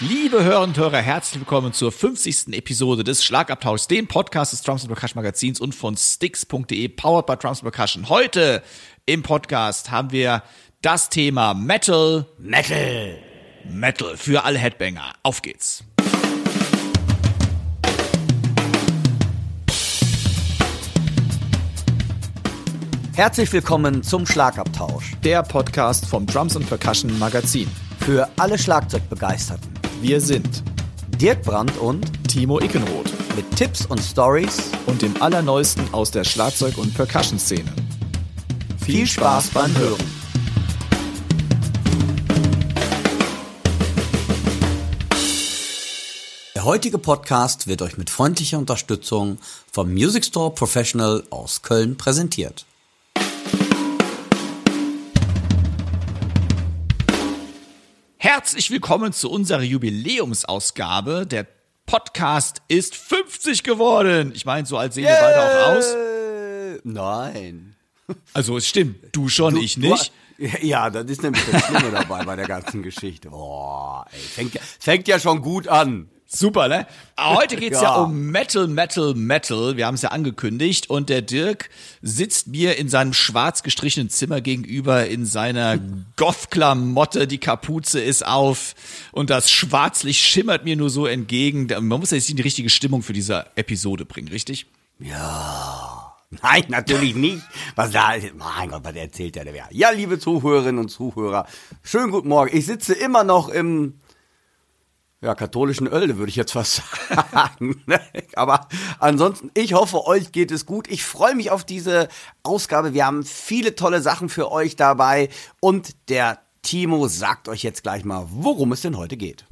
Liebe Hörer und Hörer, herzlich willkommen zur 50. Episode des Schlagabtauschs, dem Podcast des Drums Percussion Magazins und von Sticks.de, powered by Drums Percussion. Heute im Podcast haben wir das Thema Metal, Metal, Metal für alle Headbanger. Auf geht's. Herzlich willkommen zum Schlagabtausch. Der Podcast vom Drums and Percussion Magazin. Für alle Schlagzeugbegeisterten. Wir sind Dirk Brandt und Timo Ickenroth mit Tipps und Stories und dem Allerneuesten aus der Schlagzeug- und Percussion-Szene. Viel Spaß beim Hören. Der heutige Podcast wird euch mit freundlicher Unterstützung vom Music Store Professional aus Köln präsentiert. Herzlich willkommen zu unserer Jubiläumsausgabe. Der Podcast ist 50 geworden. Ich meine, so als sehen wir beide auch aus. Nein. Also es stimmt, du schon, Du- ich du- nicht. Ja, das ist nämlich das Schlimme dabei bei der ganzen Geschichte. Boah, ey, fängt, fängt ja schon gut an. Super, ne? Heute geht's ja. Ja. um Metal, Metal, Metal. Wir haben es ja angekündigt. Und der Dirk sitzt mir in seinem schwarz gestrichenen Zimmer gegenüber in seiner Goth-Klamotte. Die Kapuze ist auf und das Schwarzlicht schimmert mir nur so entgegen. Man muss ja jetzt in die richtige Stimmung für diese Episode bringen, richtig? Nein, natürlich nicht. Was da ist, mein Gott, was erzählt der wer? Ja, liebe Zuhörerinnen und Zuhörer, schönen guten Morgen. Ich sitze immer noch im ja, katholischen Oelde, würde ich jetzt fast sagen. Aber ansonsten, ich hoffe, euch geht es gut. Ich freue mich auf diese Ausgabe. Wir haben viele tolle Sachen für euch dabei. Und der Timo sagt euch jetzt gleich mal, worum es denn heute geht.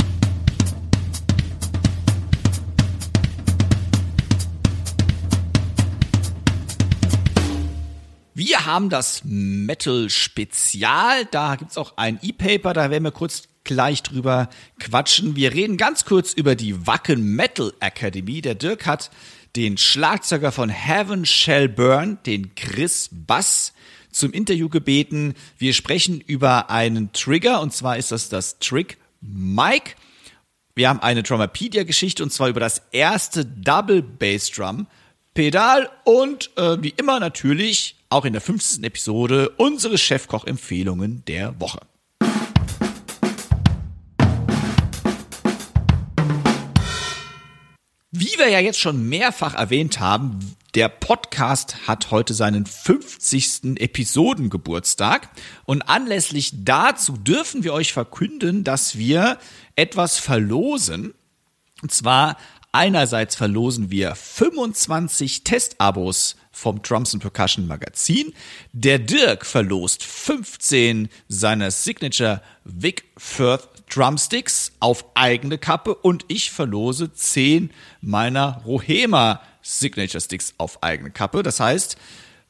Wir haben das Metal Spezial. Da gibt's auch ein E-Paper, da werden wir kurz gleich drüber quatschen. Wir reden ganz kurz über die Wacken Metal Academy. Der Dirk hat den Schlagzeuger von Heaven Shall Burn, den Chris Bass, zum Interview gebeten. Wir sprechen über einen Trigger und zwar ist das das Trick Mike. Wir haben eine Drummerpedia-Geschichte und zwar über das erste Double Bass Drum Pedal und äh, wie immer natürlich auch in der 15. Episode unsere Chefkoch-Empfehlungen der Woche. Wie wir ja jetzt schon mehrfach erwähnt haben, der Podcast hat heute seinen 50. Episodengeburtstag und anlässlich dazu dürfen wir euch verkünden, dass wir etwas verlosen. Und zwar einerseits verlosen wir 25 Testabos vom Drums and Percussion Magazin. Der Dirk verlost 15 seiner Signature Vic Firth Drumsticks auf eigene Kappe und ich verlose 10 meiner Rohema Signature Sticks auf eigene Kappe. Das heißt,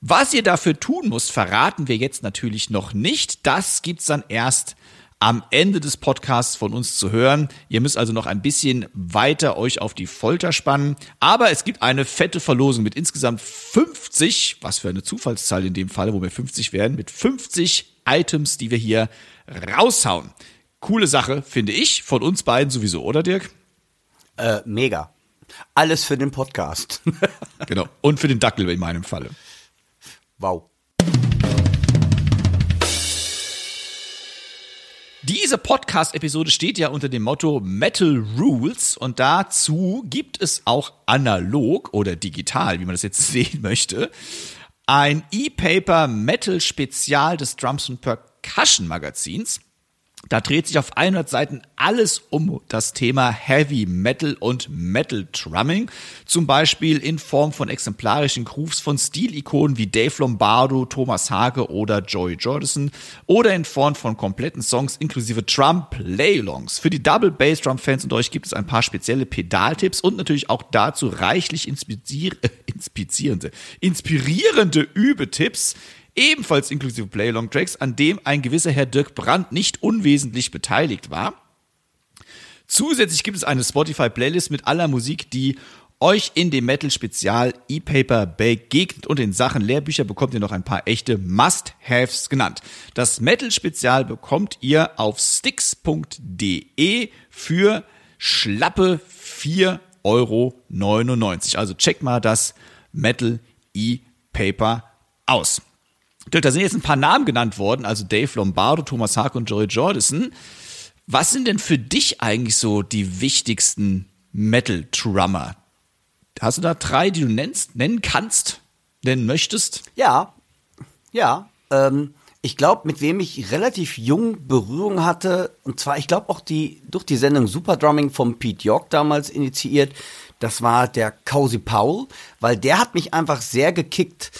was ihr dafür tun müsst, verraten wir jetzt natürlich noch nicht. Das gibt's dann erst am Ende des Podcasts von uns zu hören. Ihr müsst also noch ein bisschen weiter euch auf die Folter spannen. Aber es gibt eine fette Verlosung mit insgesamt 50, was für eine Zufallszahl in dem Fall, wo wir 50 werden, mit 50 Items, die wir hier raushauen. Coole Sache, finde ich, von uns beiden sowieso, oder Dirk? Äh, mega. Alles für den Podcast. Genau. Und für den Dackel in meinem Falle. wow. Diese Podcast-Episode steht ja unter dem Motto Metal Rules und dazu gibt es auch analog oder digital, wie man das jetzt sehen möchte, ein E-Paper Metal Spezial des Drums and Percussion Magazins. Da dreht sich auf 100 Seiten alles um das Thema Heavy Metal und Metal Drumming. Zum Beispiel in Form von exemplarischen Grooves von Stilikonen wie Dave Lombardo, Thomas Hage oder Joey Jordison oder in Form von kompletten Songs inklusive Drum Playlongs. Für die Double Bass Drum Fans und euch gibt es ein paar spezielle Pedaltipps und natürlich auch dazu reichlich inspizier äh, inspizierende, inspirierende Übetipps ebenfalls inklusive Playlong-Tracks, an dem ein gewisser Herr Dirk Brandt nicht unwesentlich beteiligt war. Zusätzlich gibt es eine Spotify-Playlist mit aller Musik, die euch in dem Metal Spezial E-Paper begegnet und in Sachen Lehrbücher bekommt ihr noch ein paar echte Must-Haves genannt. Das Metal Spezial bekommt ihr auf sticks.de für schlappe 4,99 Euro. Also checkt mal das Metal E-Paper aus. Dirk, da sind jetzt ein paar Namen genannt worden, also Dave Lombardo, Thomas Haag und Joey Jordison. Was sind denn für dich eigentlich so die wichtigsten Metal-Drummer? Hast du da drei, die du nennst, nennen kannst, nennen möchtest? Ja, ja. Ähm, ich glaube, mit wem ich relativ jung Berührung hatte, und zwar, ich glaube auch die durch die Sendung Super Drumming von Pete York damals initiiert, das war der Cozy Powell, weil der hat mich einfach sehr gekickt,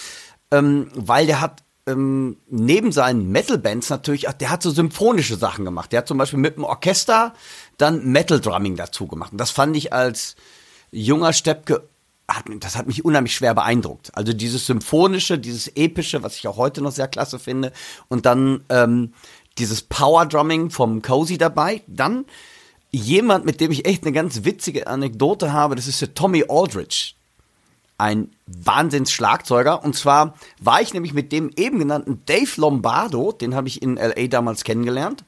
ähm, weil der hat ähm, neben seinen Metal-Bands natürlich, der hat so symphonische Sachen gemacht. Der hat zum Beispiel mit dem Orchester dann Metal-Drumming dazu gemacht. Und das fand ich als junger Steppke, das hat mich unheimlich schwer beeindruckt. Also dieses symphonische, dieses epische, was ich auch heute noch sehr klasse finde. Und dann ähm, dieses Power-Drumming vom Cozy dabei. Dann jemand, mit dem ich echt eine ganz witzige Anekdote habe, das ist der Tommy Aldridge ein Wahnsinns-Schlagzeuger. Und zwar war ich nämlich mit dem eben genannten Dave Lombardo, den habe ich in LA damals kennengelernt,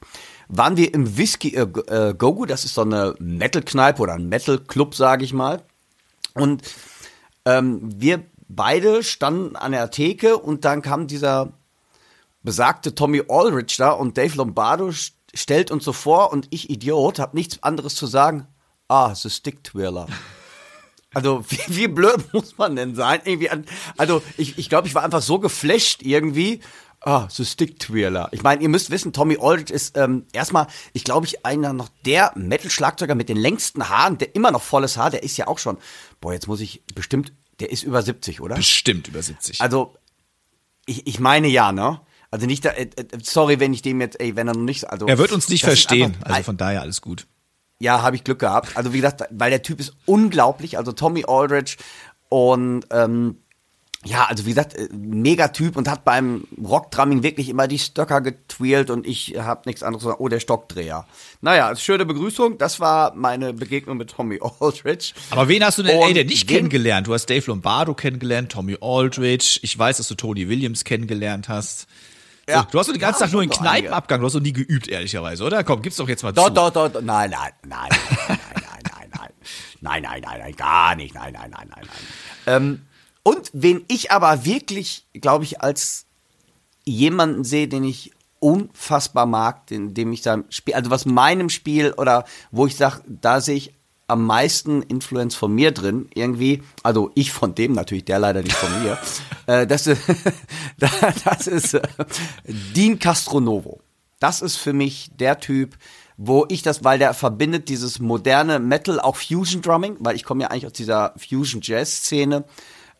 waren wir im Whiskey äh, äh, Gogo, das ist so eine Metal-Kneipe oder ein Metal-Club, sage ich mal. Und ähm, wir beide standen an der Theke und dann kam dieser besagte Tommy Aldrich da und Dave Lombardo stellt uns so vor und ich Idiot habe nichts anderes zu sagen. Ah, The Stick Twirler. Also, wie, wie blöd muss man denn sein? Irgendwie an, also, ich, ich glaube, ich war einfach so geflasht irgendwie. Ah, so Stick Twirler. Ich meine, ihr müsst wissen, Tommy Aldridge ist ähm, erstmal, ich glaube, ich einer noch der Metal-Schlagzeuger mit den längsten Haaren, der immer noch volles Haar, der ist ja auch schon, boah, jetzt muss ich bestimmt, der ist über 70, oder? Bestimmt über 70. Also, ich, ich meine ja, ne? Also nicht, da, äh, äh, sorry, wenn ich dem jetzt, ey, wenn er noch nicht, also. Er wird uns nicht verstehen, einfach, also von daher alles gut. Ja, habe ich Glück gehabt. Also wie gesagt, weil der Typ ist unglaublich. Also Tommy Aldridge und ähm, ja, also wie gesagt, äh, mega Typ und hat beim Rockdrumming wirklich immer die Stöcker getwirlt und ich habe nichts anderes gesagt. Oh, der Stockdreher. Naja, schöne Begrüßung. Das war meine Begegnung mit Tommy Aldridge. Aber wen hast du denn, und ey, der nicht kennengelernt? Du hast Dave Lombardo kennengelernt, Tommy Aldridge. Ich weiß, dass du Tony Williams kennengelernt hast. Ja. du hast doch den ganzen ja, Tag nur in Kneipenabgang, du hast doch nie geübt, ehrlicherweise, oder? Komm, gib's doch jetzt mal doch, zu. Doch, doch, doch, nein, nein, nein, nein, nein, nein, nein, nein, nein, nein, nein, nein, gar nicht, nein, nein, nein, nein, nein. Ähm, und wen ich aber wirklich, glaube ich, als jemanden sehe, den ich unfassbar mag, den, dem ich da spiele, also was meinem Spiel oder wo ich sage, da sehe ich am meisten Influence von mir drin, irgendwie, also ich von dem natürlich, der leider nicht von mir, äh, das, das ist äh, Dean Castronovo. Das ist für mich der Typ, wo ich das, weil der verbindet dieses moderne Metal, auch Fusion Drumming, weil ich komme ja eigentlich aus dieser Fusion Jazz Szene,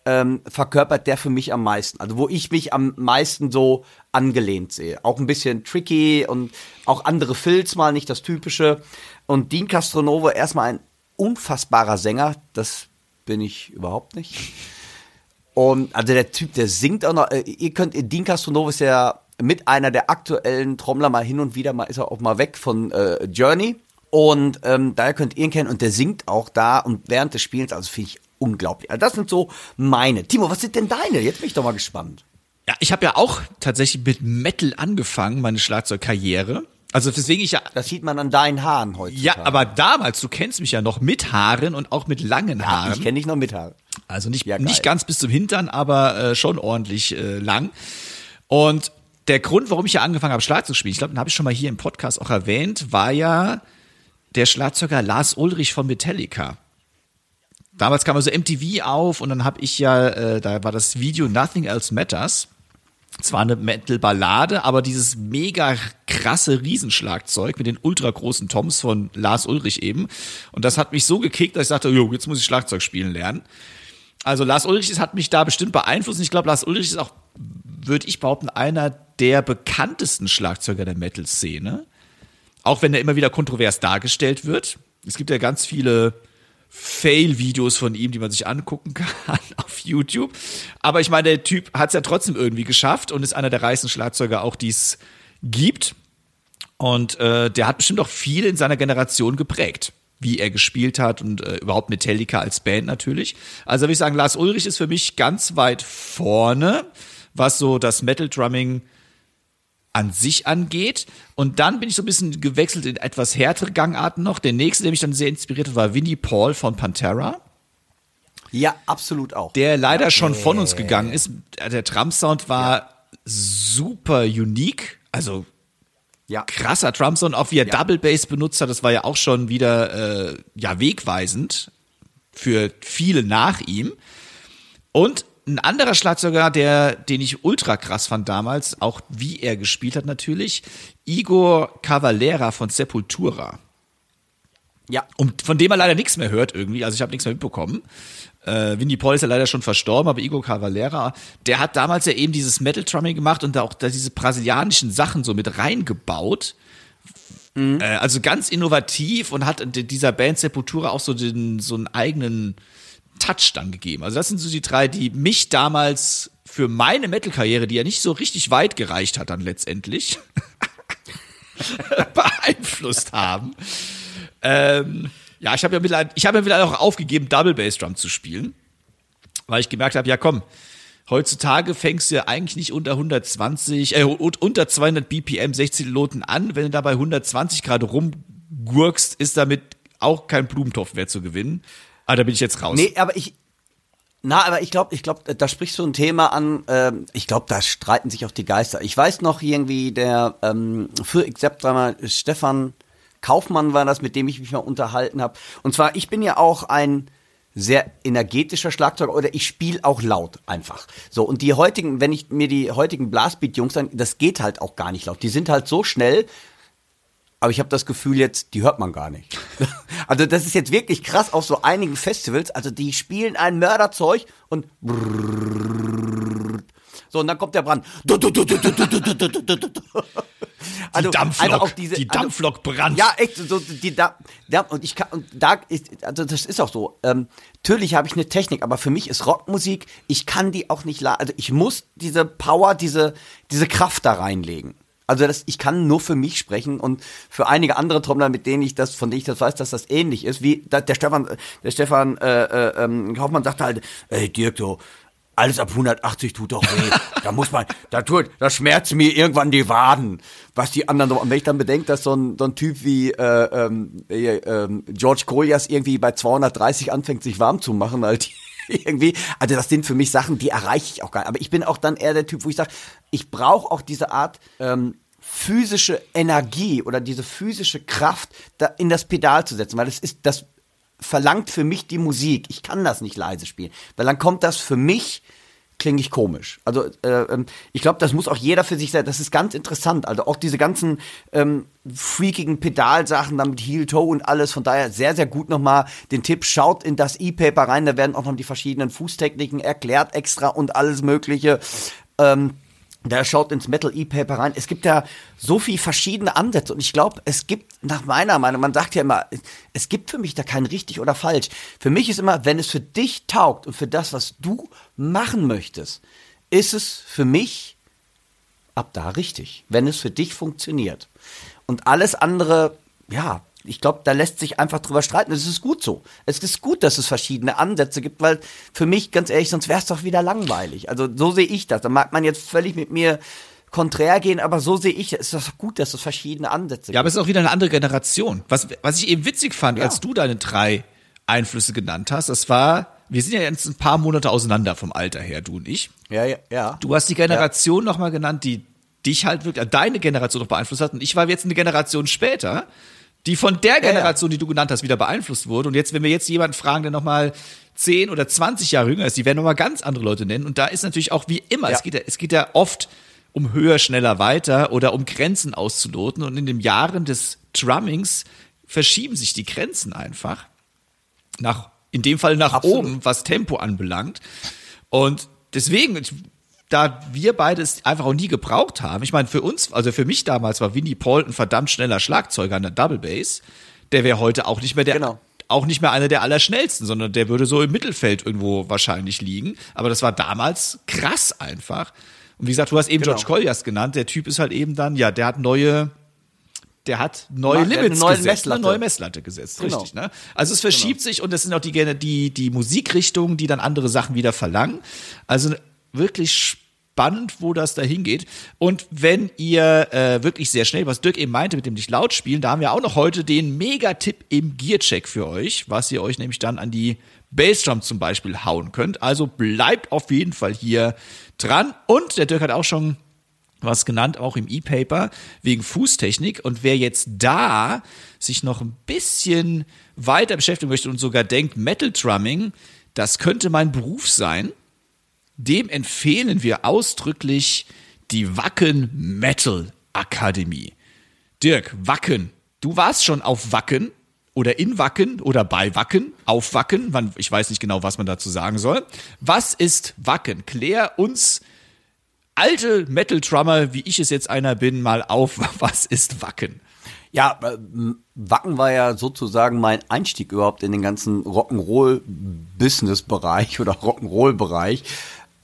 ähm, verkörpert der für mich am meisten. Also wo ich mich am meisten so angelehnt sehe. Auch ein bisschen tricky und auch andere Filz mal, nicht das typische. Und Dean Castronovo erstmal ein unfassbarer Sänger, das bin ich überhaupt nicht. Und also der Typ, der singt auch noch, äh, ihr könnt, Dean Castronovo ist ja mit einer der aktuellen Trommler mal hin und wieder mal ist er auch mal weg von äh, Journey. Und ähm, daher könnt ihr ihn kennen und der singt auch da und während des Spiels, also finde ich unglaublich. Also das sind so meine. Timo, was sind denn deine? Jetzt bin ich doch mal gespannt. Ja, ich habe ja auch tatsächlich mit Metal angefangen, meine Schlagzeugkarriere. Also deswegen ich ja. Das sieht man an deinen Haaren heute. Ja, aber damals, du kennst mich ja noch mit Haaren und auch mit langen Haaren. Ja, ich kenne dich noch mit Haaren. Also nicht, ja, nicht ganz bis zum Hintern, aber äh, schon ordentlich äh, lang. Und der Grund, warum ich ja angefangen habe, Schlag zu spielen, ich glaube, den habe ich schon mal hier im Podcast auch erwähnt, war ja der Schlagzeuger Lars Ulrich von Metallica. Damals kam also MTV auf und dann habe ich ja, äh, da war das Video Nothing Else Matters zwar eine Metal-Ballade, aber dieses mega krasse Riesenschlagzeug mit den ultra großen Toms von Lars Ulrich eben. Und das hat mich so gekickt, dass ich sagte, jo, jetzt muss ich Schlagzeug spielen lernen. Also Lars Ulrich hat mich da bestimmt beeinflusst. Und ich glaube, Lars Ulrich ist auch, würde ich behaupten, einer der bekanntesten Schlagzeuger der Metal-Szene. Auch wenn er immer wieder kontrovers dargestellt wird. Es gibt ja ganz viele Fail-Videos von ihm, die man sich angucken kann auf YouTube. Aber ich meine, der Typ hat es ja trotzdem irgendwie geschafft und ist einer der reichsten Schlagzeuger auch, die es gibt. Und äh, der hat bestimmt auch viel in seiner Generation geprägt. wie er gespielt hat und äh, überhaupt Metallica als Band natürlich. Also würde ich sagen, Lars Ulrich ist für mich ganz weit vorne, was so das Metal Drumming an sich angeht. Und dann bin ich so ein bisschen gewechselt in etwas härtere Gangarten noch. Der nächste, der mich dann sehr inspiriert hat, war Winnie Paul von Pantera. Ja, absolut auch. Der leider ja. schon von uns gegangen ist. Der Drum-Sound war ja. super unique. Also ja. krasser Drum-Sound, auch wie er ja. Double Bass benutzt hat, das war ja auch schon wieder äh, ja wegweisend für viele nach ihm. Und ein anderer Schlagzeuger, der, den ich ultra krass fand damals, auch wie er gespielt hat natürlich, Igor Cavalera von Sepultura. Ja. Und von dem er leider nichts mehr hört irgendwie, also ich habe nichts mehr mitbekommen. Äh, Winnie Paul ist ja leider schon verstorben, aber Igor Cavalera, der hat damals ja eben dieses Metal Drumming gemacht und da auch da diese brasilianischen Sachen so mit reingebaut. Mhm. Äh, also ganz innovativ und hat dieser Band Sepultura auch so den so einen eigenen Touch dann gegeben. Also das sind so die drei, die mich damals für meine Metal-Karriere, die ja nicht so richtig weit gereicht hat dann letztendlich, beeinflusst haben. Ähm, ja, ich habe ja mittlerweile, ich habe ja mittlerweile auch aufgegeben, Double Bass Drum zu spielen, weil ich gemerkt habe, ja komm, heutzutage fängst du ja eigentlich nicht unter 120, äh, unter 200 BPM 16 Loten an. Wenn du dabei 120 Grad rumgurkst, ist damit auch kein Blumentopf mehr zu gewinnen. Aber da bin ich jetzt raus. Nee, aber ich, na, aber ich glaube, ich glaube, da sprichst du ein Thema an. Ähm, ich glaube, da streiten sich auch die Geister. Ich weiß noch irgendwie der ähm, für Except Stefan Kaufmann war das, mit dem ich mich mal unterhalten habe. Und zwar, ich bin ja auch ein sehr energetischer Schlagzeuger oder ich spiele auch laut einfach. So, und die heutigen, wenn ich mir die heutigen Blastbeat-Jungs an, das geht halt auch gar nicht laut. Die sind halt so schnell, aber ich habe das Gefühl jetzt, die hört man gar nicht. also das ist jetzt wirklich krass auf so einigen Festivals. Also die spielen ein Mörderzeug und so und dann kommt der Brand. Also die Dampflok, diese, die also Dampflok also, brennt. Ja, echt, so die da, da und ich kann und da ist also das ist auch so. Ähm, natürlich habe ich eine Technik, aber für mich ist Rockmusik, ich kann die auch nicht, also ich muss diese Power, diese diese Kraft da reinlegen. Also das, ich kann nur für mich sprechen und für einige andere Trommler, mit denen ich das, von denen ich das weiß, dass das ähnlich ist, wie der Stefan, der Stefan äh, äh, ähm, Kaufmann sagte halt, ey Dirk, du, alles ab 180 tut doch weh. da muss man, da tut, da schmerzt mir irgendwann die Waden. Was die anderen, und wenn ich dann bedenke, dass so ein, so ein Typ wie äh, ähm, äh, George Koljas irgendwie bei 230 anfängt, sich warm zu machen, halt irgendwie. Also das sind für mich Sachen, die erreiche ich auch gar nicht. Aber ich bin auch dann eher der Typ, wo ich sage, ich brauche auch diese Art ähm, physische Energie oder diese physische Kraft da in das Pedal zu setzen, weil das ist das verlangt für mich die Musik. Ich kann das nicht leise spielen, weil dann kommt das für mich klinge ich komisch. Also äh, ähm, ich glaube, das muss auch jeder für sich sein. Das ist ganz interessant. Also auch diese ganzen ähm, freakigen Pedalsachen dann mit Heel Toe und alles. Von daher sehr sehr gut nochmal den Tipp. Schaut in das E-Paper rein. Da werden auch noch die verschiedenen Fußtechniken erklärt extra und alles Mögliche. Ähm, der schaut ins Metal E-Paper rein. Es gibt ja so viel verschiedene Ansätze und ich glaube, es gibt nach meiner Meinung, man sagt ja immer, es gibt für mich da kein richtig oder falsch. Für mich ist immer, wenn es für dich taugt und für das, was du machen möchtest, ist es für mich ab da richtig, wenn es für dich funktioniert. Und alles andere, ja, ich glaube, da lässt sich einfach drüber streiten. Es ist gut so. Es ist gut, dass es verschiedene Ansätze gibt, weil für mich, ganz ehrlich, sonst wäre es doch wieder langweilig. Also so sehe ich das. Da mag man jetzt völlig mit mir konträr gehen, aber so sehe ich, es ist doch gut, dass es verschiedene Ansätze gibt. Ja, aber es ist auch wieder eine andere Generation. Was, was ich eben witzig fand, ja. als du deine drei Einflüsse genannt hast, das war, wir sind ja jetzt ein paar Monate auseinander vom Alter her, du und ich. Ja, ja, ja. Du hast die Generation ja. nochmal genannt, die dich halt wirklich, deine Generation noch beeinflusst hat und ich war jetzt eine Generation später die von der Generation, die du genannt hast, wieder beeinflusst wurde. Und jetzt, wenn wir jetzt jemanden fragen, der nochmal 10 oder 20 Jahre jünger ist, die werden nochmal ganz andere Leute nennen. Und da ist natürlich auch wie immer, ja. es, geht ja, es geht ja oft um höher, schneller, weiter oder um Grenzen auszuloten. Und in den Jahren des Drummings verschieben sich die Grenzen einfach nach, in dem Fall nach Absolut. oben, was Tempo anbelangt. Und deswegen, da wir beide es einfach auch nie gebraucht haben. Ich meine, für uns, also für mich damals war Winnie Paul ein verdammt schneller Schlagzeuger an der Double Bass. Der wäre heute auch nicht mehr der, genau. auch nicht mehr einer der allerschnellsten, sondern der würde so im Mittelfeld irgendwo wahrscheinlich liegen. Aber das war damals krass einfach. Und wie gesagt, du hast eben genau. George Colliers genannt. Der Typ ist halt eben dann, ja, der hat neue, der hat neue hat Limits neue gesetzt, Messlatte. neue Messlatte gesetzt, Genau. richtig. Ne? Also es verschiebt sich und das sind auch die, gerne die, die Musikrichtungen, die dann andere Sachen wieder verlangen. Also wirklich spannend, wo das da hingeht. Und wenn ihr äh, wirklich sehr schnell, was Dirk eben meinte mit dem nicht laut spielen, da haben wir auch noch heute den Megatipp im Gearcheck für euch, was ihr euch nämlich dann an die Bassdrum zum Beispiel hauen könnt. Also bleibt auf jeden Fall hier dran. Und der Dirk hat auch schon was genannt, auch im E-Paper, wegen Fußtechnik. Und wer jetzt da sich noch ein bisschen weiter beschäftigen möchte und sogar denkt, Metal Drumming, das könnte mein Beruf sein, dem empfehlen wir ausdrücklich die Wacken Metal Akademie. Dirk, Wacken, du warst schon auf Wacken oder in Wacken oder bei Wacken, auf Wacken, ich weiß nicht genau, was man dazu sagen soll. Was ist Wacken? Klär uns alte Metal-Drummer, wie ich es jetzt einer bin, mal auf, was ist Wacken? Ja, äh, Wacken war ja sozusagen mein Einstieg überhaupt in den ganzen Rock'n'Roll-Business-Bereich oder Rock'n'Roll-Bereich.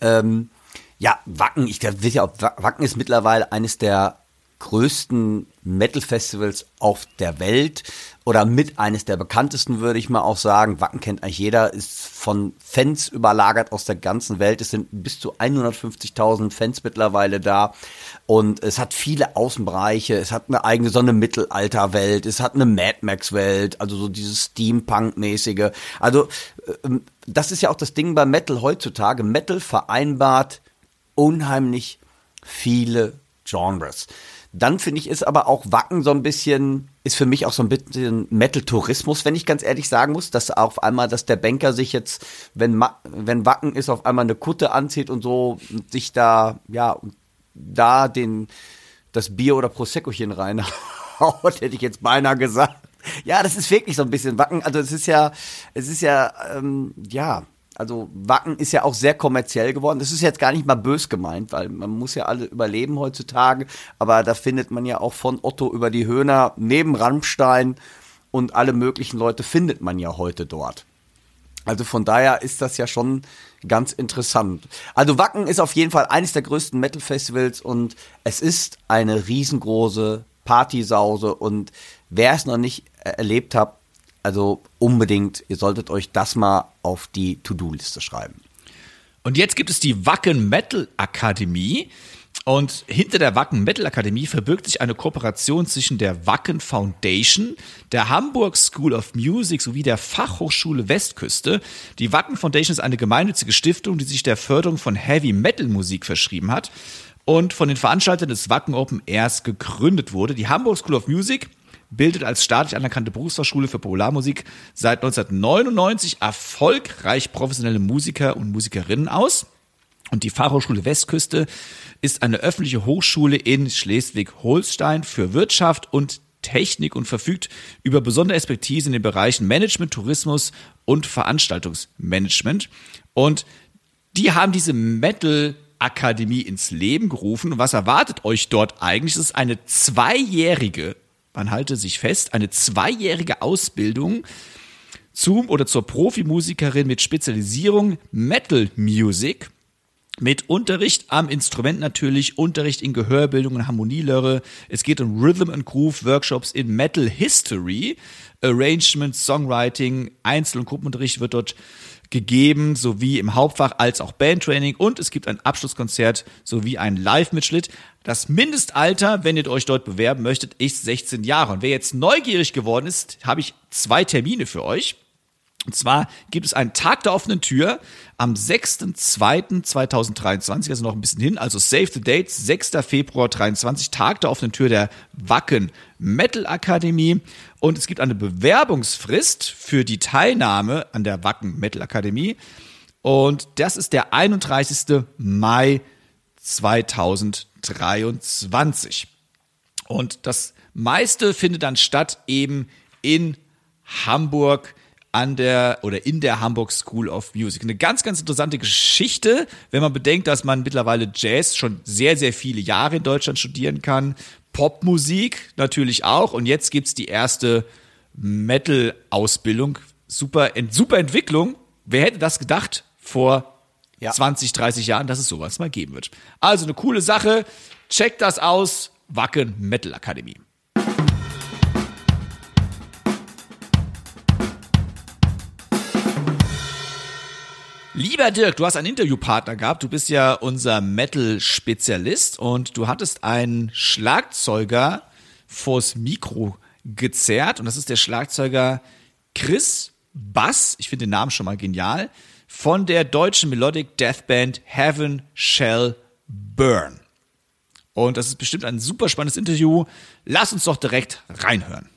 Ähm, ja, Wacken, ich glaube, Wa- Wacken ist mittlerweile eines der größten Metal-Festivals auf der Welt oder mit eines der bekanntesten, würde ich mal auch sagen. Wacken kennt eigentlich jeder, ist von Fans überlagert aus der ganzen Welt. Es sind bis zu 150.000 Fans mittlerweile da und es hat viele Außenbereiche. Es hat eine eigene so eine Mittelalterwelt, es hat eine Mad Max-Welt, also so dieses Steampunk-mäßige. Also ähm, das ist ja auch das Ding bei Metal heutzutage. Metal vereinbart unheimlich viele Genres. Dann finde ich, ist aber auch Wacken so ein bisschen, ist für mich auch so ein bisschen Metal-Tourismus, wenn ich ganz ehrlich sagen muss, dass auf einmal, dass der Banker sich jetzt, wenn, wenn Wacken ist, auf einmal eine Kutte anzieht und so und sich da, ja, da den, das Bier oder Proseccochen reinhaut, hätte ich jetzt beinahe gesagt. Ja, das ist wirklich so ein bisschen Wacken. Also es ist ja, es ist ja, ähm, ja, also Wacken ist ja auch sehr kommerziell geworden. Das ist jetzt gar nicht mal bös gemeint, weil man muss ja alle überleben heutzutage. Aber da findet man ja auch von Otto über die Höhner neben Rammstein und alle möglichen Leute findet man ja heute dort. Also von daher ist das ja schon ganz interessant. Also Wacken ist auf jeden Fall eines der größten Metal-Festivals und es ist eine riesengroße Partysause und wer es noch nicht erlebt hat, also unbedingt, ihr solltet euch das mal auf die To-Do-Liste schreiben. Und jetzt gibt es die Wacken Metal Akademie. Und hinter der Wacken Metal Akademie verbirgt sich eine Kooperation zwischen der Wacken Foundation, der Hamburg School of Music sowie der Fachhochschule Westküste. Die Wacken Foundation ist eine gemeinnützige Stiftung, die sich der Förderung von Heavy Metal Musik verschrieben hat und von den Veranstaltern des Wacken Open Airs gegründet wurde. Die Hamburg School of Music bildet als staatlich anerkannte Berufsfachschule für Popularmusik seit 1999 erfolgreich professionelle Musiker und Musikerinnen aus. Und die Fachhochschule Westküste ist eine öffentliche Hochschule in Schleswig-Holstein für Wirtschaft und Technik und verfügt über besondere Expertise in den Bereichen Management, Tourismus und Veranstaltungsmanagement. Und die haben diese Metal Akademie ins Leben gerufen. Und was erwartet euch dort eigentlich? Es ist eine zweijährige, man halte sich fest, eine zweijährige Ausbildung zum oder zur Profimusikerin mit Spezialisierung Metal Music. Mit Unterricht am Instrument natürlich, Unterricht in Gehörbildung und Harmonielehre. Es geht um Rhythm and Groove Workshops in Metal History, Arrangement, Songwriting, Einzel- und Gruppenunterricht wird dort gegeben, sowie im Hauptfach als auch Bandtraining und es gibt ein Abschlusskonzert sowie ein Live-Mitschnitt. Das Mindestalter, wenn ihr euch dort bewerben möchtet, ist 16 Jahre. Und wer jetzt neugierig geworden ist, habe ich zwei Termine für euch. Und zwar gibt es einen Tag der offenen Tür am 6.2.2023, also noch ein bisschen hin, also save the date, 6. Februar 23, Tag der offenen Tür der Wacken Metal Akademie. Und es gibt eine Bewerbungsfrist für die Teilnahme an der Wacken Metal Akademie. Und das ist der 31. Mai 2023. Und das meiste findet dann statt eben in Hamburg an der oder in der Hamburg School of Music. Eine ganz, ganz interessante Geschichte, wenn man bedenkt, dass man mittlerweile Jazz schon sehr, sehr viele Jahre in Deutschland studieren kann. Popmusik natürlich auch. Und jetzt gibt's die erste Metal-Ausbildung. Super, super Entwicklung. Wer hätte das gedacht vor Ja. 20, 30 Jahren, dass es sowas mal geben wird. Also eine coole Sache. Checkt das aus. Wacken Metal Akademie. Lieber Dirk, du hast einen Interviewpartner gehabt. Du bist ja unser Metal-Spezialist und du hattest einen Schlagzeuger vors Mikro gezerrt und das ist der Schlagzeuger Chris Bass. Ich finde den Namen schon mal genial. Von der deutschen Melodic Death Band Heaven Shall Burn. Und das ist bestimmt ein super spannendes Interview. Lass uns doch direkt reinhören.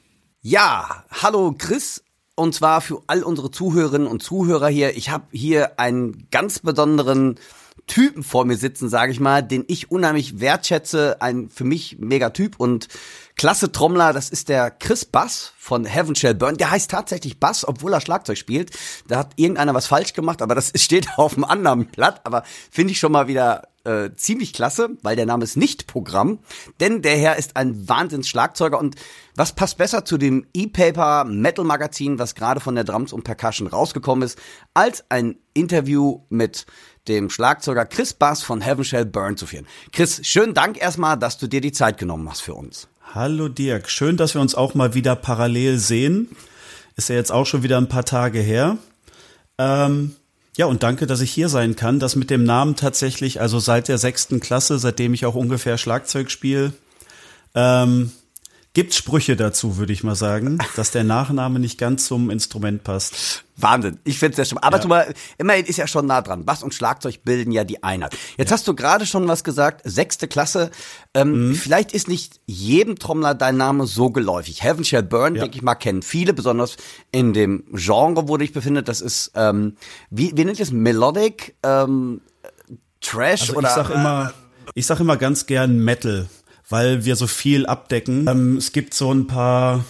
Ja, hallo Chris und zwar für all unsere Zuhörerinnen und Zuhörer hier. Ich habe hier einen ganz besonderen Typen vor mir sitzen, sage ich mal, den ich unheimlich wertschätze. Ein für mich mega Typ und klasse Trommler. Das ist der Chris Bass von Heaven Shall Burn. Der heißt tatsächlich Bass, obwohl er Schlagzeug spielt. Da hat irgendeiner was falsch gemacht, aber das steht auf dem anderen Blatt. Aber finde ich schon mal wieder äh, ziemlich klasse, weil der Name ist nicht Programm, denn der Herr ist ein Wahnsinns-Schlagzeuger und was passt besser zu dem E-Paper Metal Magazin, was gerade von der Drums und Percussion rausgekommen ist, als ein Interview mit dem Schlagzeuger Chris Bass von Heaven Shall Burn zu führen. Chris, schönen Dank erstmal, dass du dir die Zeit genommen hast für uns. Hallo Dirk, schön, dass wir uns auch mal wieder parallel sehen. Ist ja jetzt auch schon wieder ein paar Tage her. Ähm, ja, und danke, dass ich hier sein kann. Das mit dem Namen tatsächlich, also seit der sechsten Klasse, seitdem ich auch ungefähr Schlagzeug spiele, ähm, gibt Sprüche dazu, würde ich mal sagen, dass der Nachname nicht ganz zum Instrument passt. Wahnsinn. Ich finde es sehr schön. Aber ja. mal, immerhin ist ja schon nah dran. Bass und Schlagzeug bilden ja die Einheit. Jetzt ja. hast du gerade schon was gesagt, sechste Klasse. Ähm, mhm. Vielleicht ist nicht jedem Trommler dein Name so geläufig. Heaven Shall Burn, ja. denke ich mal, kennen viele, besonders in dem Genre, wo du dich befindest. Das ist, ähm, wie, wie nennt ihr es? Melodic? Ähm, Trash also oder? Ich sag immer, ich sag immer ganz gern Metal weil wir so viel abdecken. Ähm, es gibt so ein paar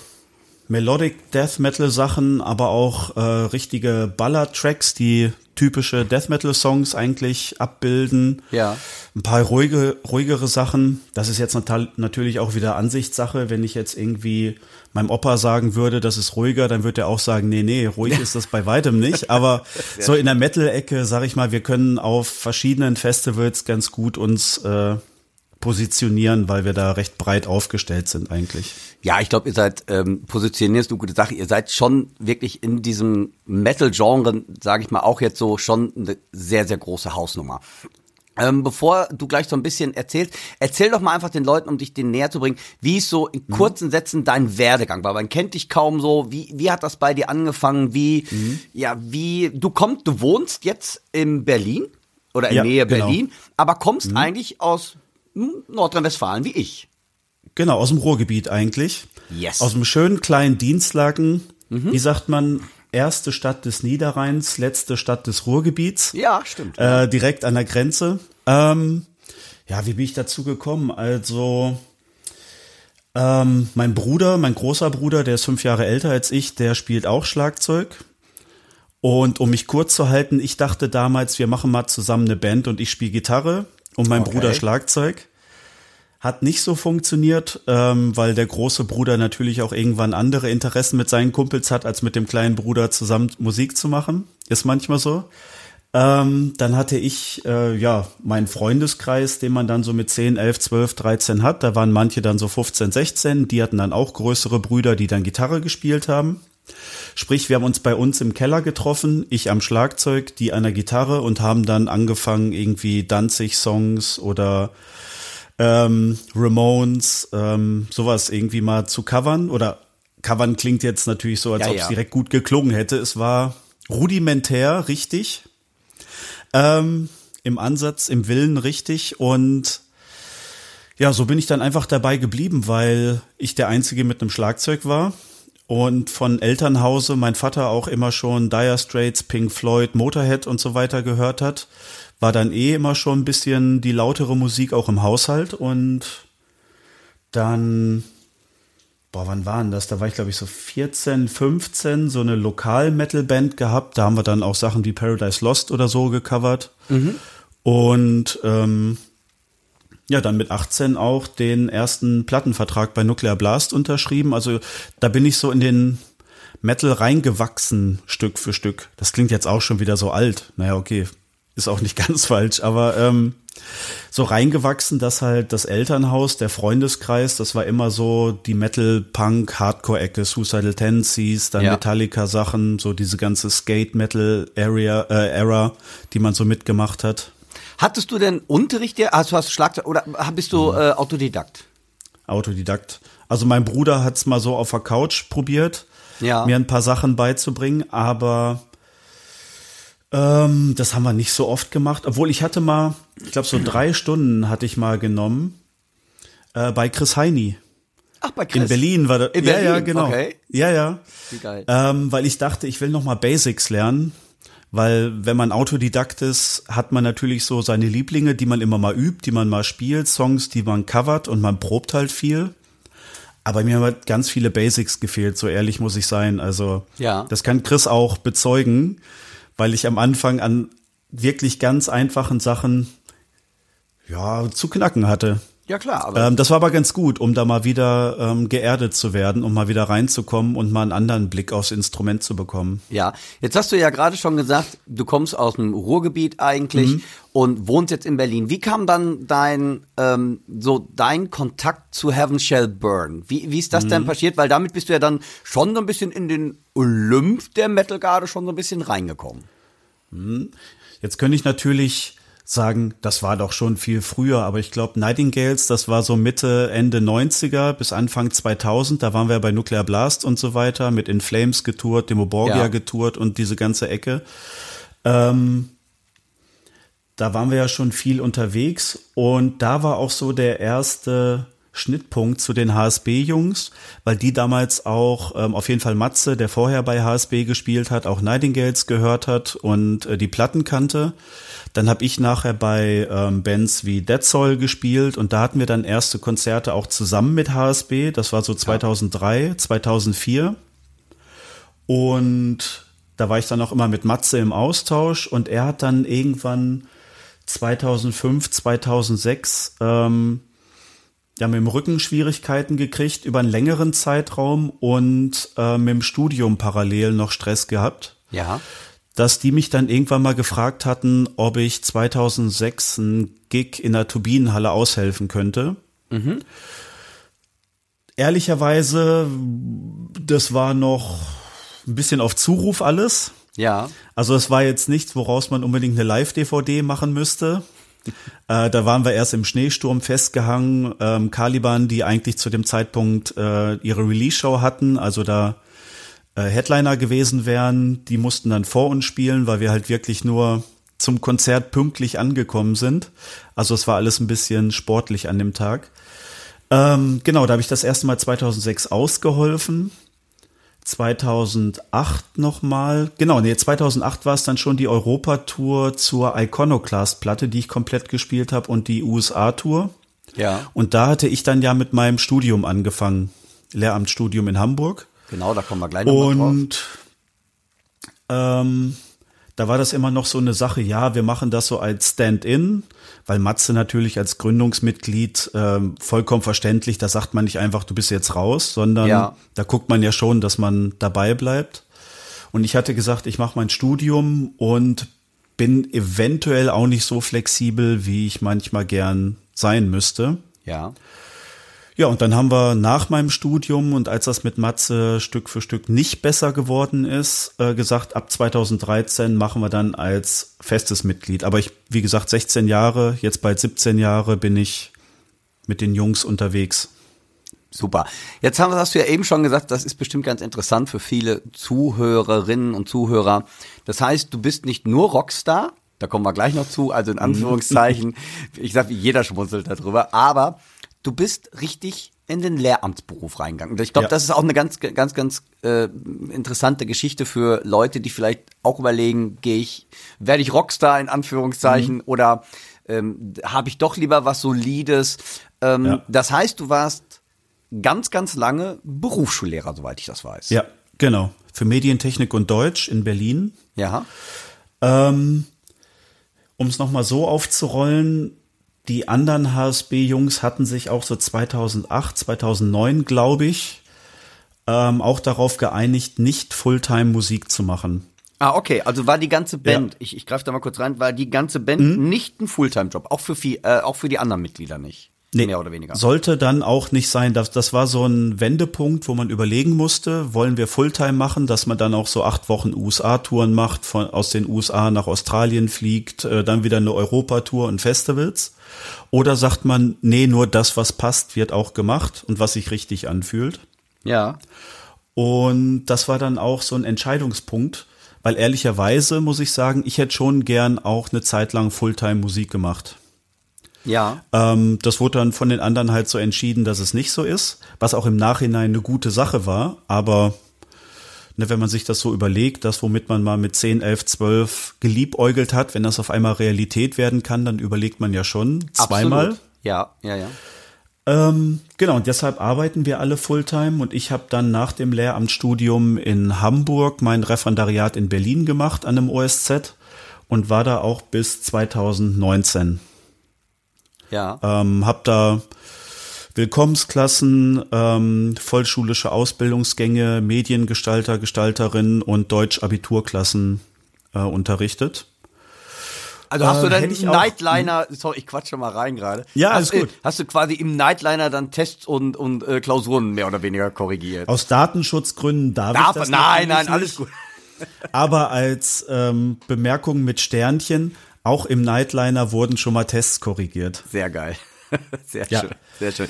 Melodic Death Metal Sachen, aber auch äh, richtige Baller Tracks, die typische Death Metal Songs eigentlich abbilden. Ja. Ein paar ruhige, ruhigere Sachen. Das ist jetzt natürlich auch wieder Ansichtssache. Wenn ich jetzt irgendwie meinem Opa sagen würde, das ist ruhiger, dann wird er auch sagen, nee, nee, ruhig ist das bei weitem nicht. Aber so in der Metal-Ecke, sag ich mal, wir können auf verschiedenen Festivals ganz gut uns äh, positionieren, weil wir da recht breit aufgestellt sind eigentlich. Ja, ich glaube, ihr seid, ähm, positionierst du gute Sache, ihr seid schon wirklich in diesem Metal-Genre, sage ich mal, auch jetzt so schon eine sehr, sehr große Hausnummer. Ähm, bevor du gleich so ein bisschen erzählst, erzähl doch mal einfach den Leuten, um dich den näher zu bringen, wie ist so in mhm. kurzen Sätzen dein Werdegang war. Man kennt dich kaum so. Wie, wie hat das bei dir angefangen? Wie, mhm. ja, wie, du kommst, du wohnst jetzt in Berlin oder in ja, Nähe genau. Berlin, aber kommst mhm. eigentlich aus Nordrhein-Westfalen wie ich. Genau, aus dem Ruhrgebiet eigentlich. Yes. Aus dem schönen kleinen Dienstlaken. Mhm. Wie sagt man? Erste Stadt des Niederrheins, letzte Stadt des Ruhrgebiets. Ja, stimmt. Äh, direkt an der Grenze. Ähm, ja, wie bin ich dazu gekommen? Also, ähm, mein Bruder, mein großer Bruder, der ist fünf Jahre älter als ich, der spielt auch Schlagzeug. Und um mich kurz zu halten, ich dachte damals, wir machen mal zusammen eine Band und ich spiele Gitarre und mein okay. Bruder Schlagzeug. Hat nicht so funktioniert, ähm, weil der große Bruder natürlich auch irgendwann andere Interessen mit seinen Kumpels hat, als mit dem kleinen Bruder zusammen Musik zu machen. Ist manchmal so. Ähm, dann hatte ich äh, ja meinen Freundeskreis, den man dann so mit 10, 11, 12, 13 hat. Da waren manche dann so 15, 16. Die hatten dann auch größere Brüder, die dann Gitarre gespielt haben. Sprich, wir haben uns bei uns im Keller getroffen, ich am Schlagzeug, die an der Gitarre und haben dann angefangen, irgendwie Danzig-Songs oder ähm, Ramones, ähm, sowas irgendwie mal zu covern. Oder covern klingt jetzt natürlich so, als ja, ob es ja. direkt gut geklungen hätte. Es war rudimentär richtig. Ähm, Im Ansatz, im Willen richtig. Und ja, so bin ich dann einfach dabei geblieben, weil ich der Einzige mit einem Schlagzeug war und von Elternhause mein Vater auch immer schon Dire Straits, Pink Floyd, Motorhead und so weiter gehört hat, war dann eh immer schon ein bisschen die lautere Musik auch im Haushalt und dann boah, wann waren das? Da war ich glaube ich so 14, 15, so eine Lokal-Metal-Band gehabt. Da haben wir dann auch Sachen wie Paradise Lost oder so gecovert. Mhm. Und ähm, ja, dann mit 18 auch den ersten Plattenvertrag bei Nuclear Blast unterschrieben. Also da bin ich so in den Metal reingewachsen, Stück für Stück. Das klingt jetzt auch schon wieder so alt. Naja, okay. ist auch nicht ganz falsch, aber ähm, so reingewachsen, dass halt das Elternhaus, der Freundeskreis, das war immer so die Metal, Punk, Hardcore-Ecke, Suicidal Tendencies, dann Ja. Metallica-Sachen, so diese ganze Skate-Metal-Area, äh, Era, die man so mitgemacht hat. Hattest du denn Unterricht, also hast du Schlagzeug oder bist du Mhm. äh, Autodidakt? Autodidakt. Also mein Bruder hat's mal so auf der Couch probiert, Ja. mir ein paar Sachen beizubringen, aber ähm, das haben wir nicht so oft gemacht. Obwohl ich hatte mal, ich glaube so drei Stunden hatte ich mal genommen äh, bei Chris Heini. Ach, bei Chris. In Berlin war das. In ja, ja, Berlin, genau. okay. Ja, ja. Wie geil. Ähm, weil ich dachte, ich will noch mal Basics lernen. Weil wenn man Autodidakt ist, hat man natürlich so seine Lieblinge, die man immer mal übt, die man mal spielt, Songs, die man covert und man probt halt viel. Aber mir haben halt ganz viele Basics gefehlt, so ehrlich muss ich sein. Also Ja. das kann Chris auch bezeugen, weil ich am Anfang an wirklich ganz einfachen Sachen ja zu knacken hatte. Ja klar, aber Ähm, das war aber ganz gut, um da mal wieder ähm, geerdet zu werden, um mal wieder reinzukommen und mal einen anderen Blick aufs Instrument zu bekommen. ja. Jetzt hast du ja gerade schon gesagt, du kommst aus dem Ruhrgebiet eigentlich Mhm. und wohnst jetzt in Berlin. Wie kam dann dein ähm, so dein Kontakt zu Heaven Shall Burn? Wie, wie ist das Mhm. denn passiert? Weil damit bist du ja dann schon so ein bisschen in den Olymp der Metal-Garde schon so ein bisschen reingekommen. Jetzt könnte ich natürlich sagen, das war doch schon viel früher, aber ich glaube, Nightingales, das war so Mitte, Ende 90er bis Anfang 2000, da waren wir bei Nuclear Blast und so weiter, mit In Flames getourt, Demo Borgia Ja. getourt und diese ganze Ecke. Ähm, da waren wir ja schon viel unterwegs und da war auch so der erste Schnittpunkt zu den HSB-Jungs, weil die damals auch ähm, auf jeden Fall Matze, der vorher bei HSB gespielt hat, auch Nightingales gehört hat und äh, die Platten kannte. Dann habe ich nachher bei ähm, Bands wie Dead Soul gespielt und da hatten wir dann erste Konzerte auch zusammen mit HSB. Das war so 2003, 2004. Und da war ich dann auch immer mit Matze im Austausch und er hat dann irgendwann 2005, 2006 ähm, ja, mit dem Rücken Schwierigkeiten gekriegt über einen längeren Zeitraum und äh, mit dem Studium parallel noch Stress gehabt Ja. dass die mich dann irgendwann mal gefragt hatten, ob ich 2006 einen Gig in der Turbinenhalle aushelfen könnte. Ehrlicherweise, das war noch ein bisschen auf Zuruf alles. Ja. Also es war jetzt nichts, woraus man unbedingt eine Live-DVD machen müsste. Äh, da waren wir erst im Schneesturm festgehangen. Ähm, Caliban, die eigentlich zu dem Zeitpunkt äh, ihre Release-Show hatten, also da äh, Headliner gewesen wären, die mussten dann vor uns spielen, weil wir halt wirklich nur zum Konzert pünktlich angekommen sind. Also es war alles ein bisschen sportlich an dem Tag. Ähm, genau, da habe ich das erste Mal 2006 ausgeholfen. 2008 nochmal, genau, nee, 2008 war es dann schon die Europatour zur Iconoclast-Platte, die ich komplett gespielt habe und die USA-Tour. Ja. Und da hatte ich dann ja mit meinem Studium angefangen, Lehramtsstudium in Hamburg. Genau, da kommen wir gleich nochmal drauf. Und ähm, da war das immer noch so eine Sache, ja, wir machen das so als Stand-in, weil Matze natürlich als Gründungsmitglied ähm, vollkommen verständlich, da sagt man nicht einfach, du bist jetzt raus, sondern Ja. da guckt man ja schon, dass man dabei bleibt. Und ich hatte gesagt, ich mache mein Studium und bin eventuell auch nicht so flexibel, wie ich manchmal gern sein müsste. Ja. Ja, und dann haben wir nach meinem Studium und als das mit Matze Stück für Stück nicht besser geworden ist, äh, gesagt, ab 2013 machen wir dann als festes Mitglied. Aber ich, wie gesagt, 16 Jahre, jetzt bald 17 Jahre bin ich mit den Jungs unterwegs. Super. Jetzt haben, hast du ja eben schon gesagt, das ist bestimmt ganz interessant für viele Zuhörerinnen und Zuhörer. Das heißt, du bist nicht nur Rockstar, da kommen wir gleich noch zu, also in Anführungszeichen, ich sag, jeder schmunzelt darüber, aber du bist richtig in den Lehramtsberuf reingegangen. Ich glaube, Ja. das ist auch eine ganz, ganz, ganz äh, interessante Geschichte für Leute, die vielleicht auch überlegen, gehe ich, werde ich Rockstar in Anführungszeichen oder ähm, habe ich doch lieber was Solides. Ähm, Ja. Das heißt, du warst ganz, ganz lange Berufsschullehrer, soweit ich das weiß. Ja, genau. Für Medientechnik und Deutsch in Berlin. Ja. Ähm, um es nochmal so aufzurollen, die anderen HSB-Jungs hatten sich auch so 2008, 2009, glaube ich, ähm, auch darauf geeinigt, nicht Fulltime Musik zu machen. Ah, okay. Also war die ganze Band, ich, ich greife da mal kurz rein, war die ganze Band Mhm. nicht ein Fulltime-Job, auch für viel, äh, auch für die anderen Mitglieder nicht. Mehr oder weniger. Sollte dann auch nicht sein, dass das war so ein Wendepunkt, wo man überlegen musste, wollen wir Fulltime machen, dass man dann auch so acht Wochen USA-Touren macht, von aus den USA nach Australien fliegt, äh, dann wieder eine Europatour und Festivals. Oder sagt man, nee, nur das, was passt, wird auch gemacht und was sich richtig anfühlt. Ja. Und das war dann auch so ein Entscheidungspunkt, weil ehrlicherweise muss ich sagen, ich hätte schon gern auch eine Zeit lang Fulltime Musik gemacht. Ja. Ähm, das wurde dann von den anderen halt so entschieden, dass es nicht so ist, was auch im Nachhinein eine gute Sache war. Aber ne, wenn man sich das so überlegt, das, womit man mal mit 10, 11, 12 geliebäugelt hat, wenn das auf einmal Realität werden kann, dann überlegt man ja schon zweimal. Absolut. Ja, ja, ja. Ähm, genau, und deshalb arbeiten wir alle Fulltime und ich habe dann nach dem Lehramtsstudium in Hamburg mein Referendariat in Berlin gemacht an einem OSZ und war da auch bis 2019. Ja. Ähm, hab da Willkommensklassen, ähm, vollschulische Ausbildungsgänge, Mediengestalter, Gestalterin und Deutsch-Abiturklassen äh, unterrichtet. Also hast du dann ich im Nightliner, sorry, ich quatsche mal rein gerade. Ja, hast, alles gut. äh, Hast du quasi im Nightliner dann Tests und, und äh, Klausuren mehr oder weniger korrigiert? Aus Datenschutzgründen darf, Darf, ich das nein, nein, alles gut. Aber als ähm, Bemerkung mit Sternchen, auch im Nightliner wurden schon mal Tests korrigiert. Sehr geil. Sehr Ja. schön, sehr schön.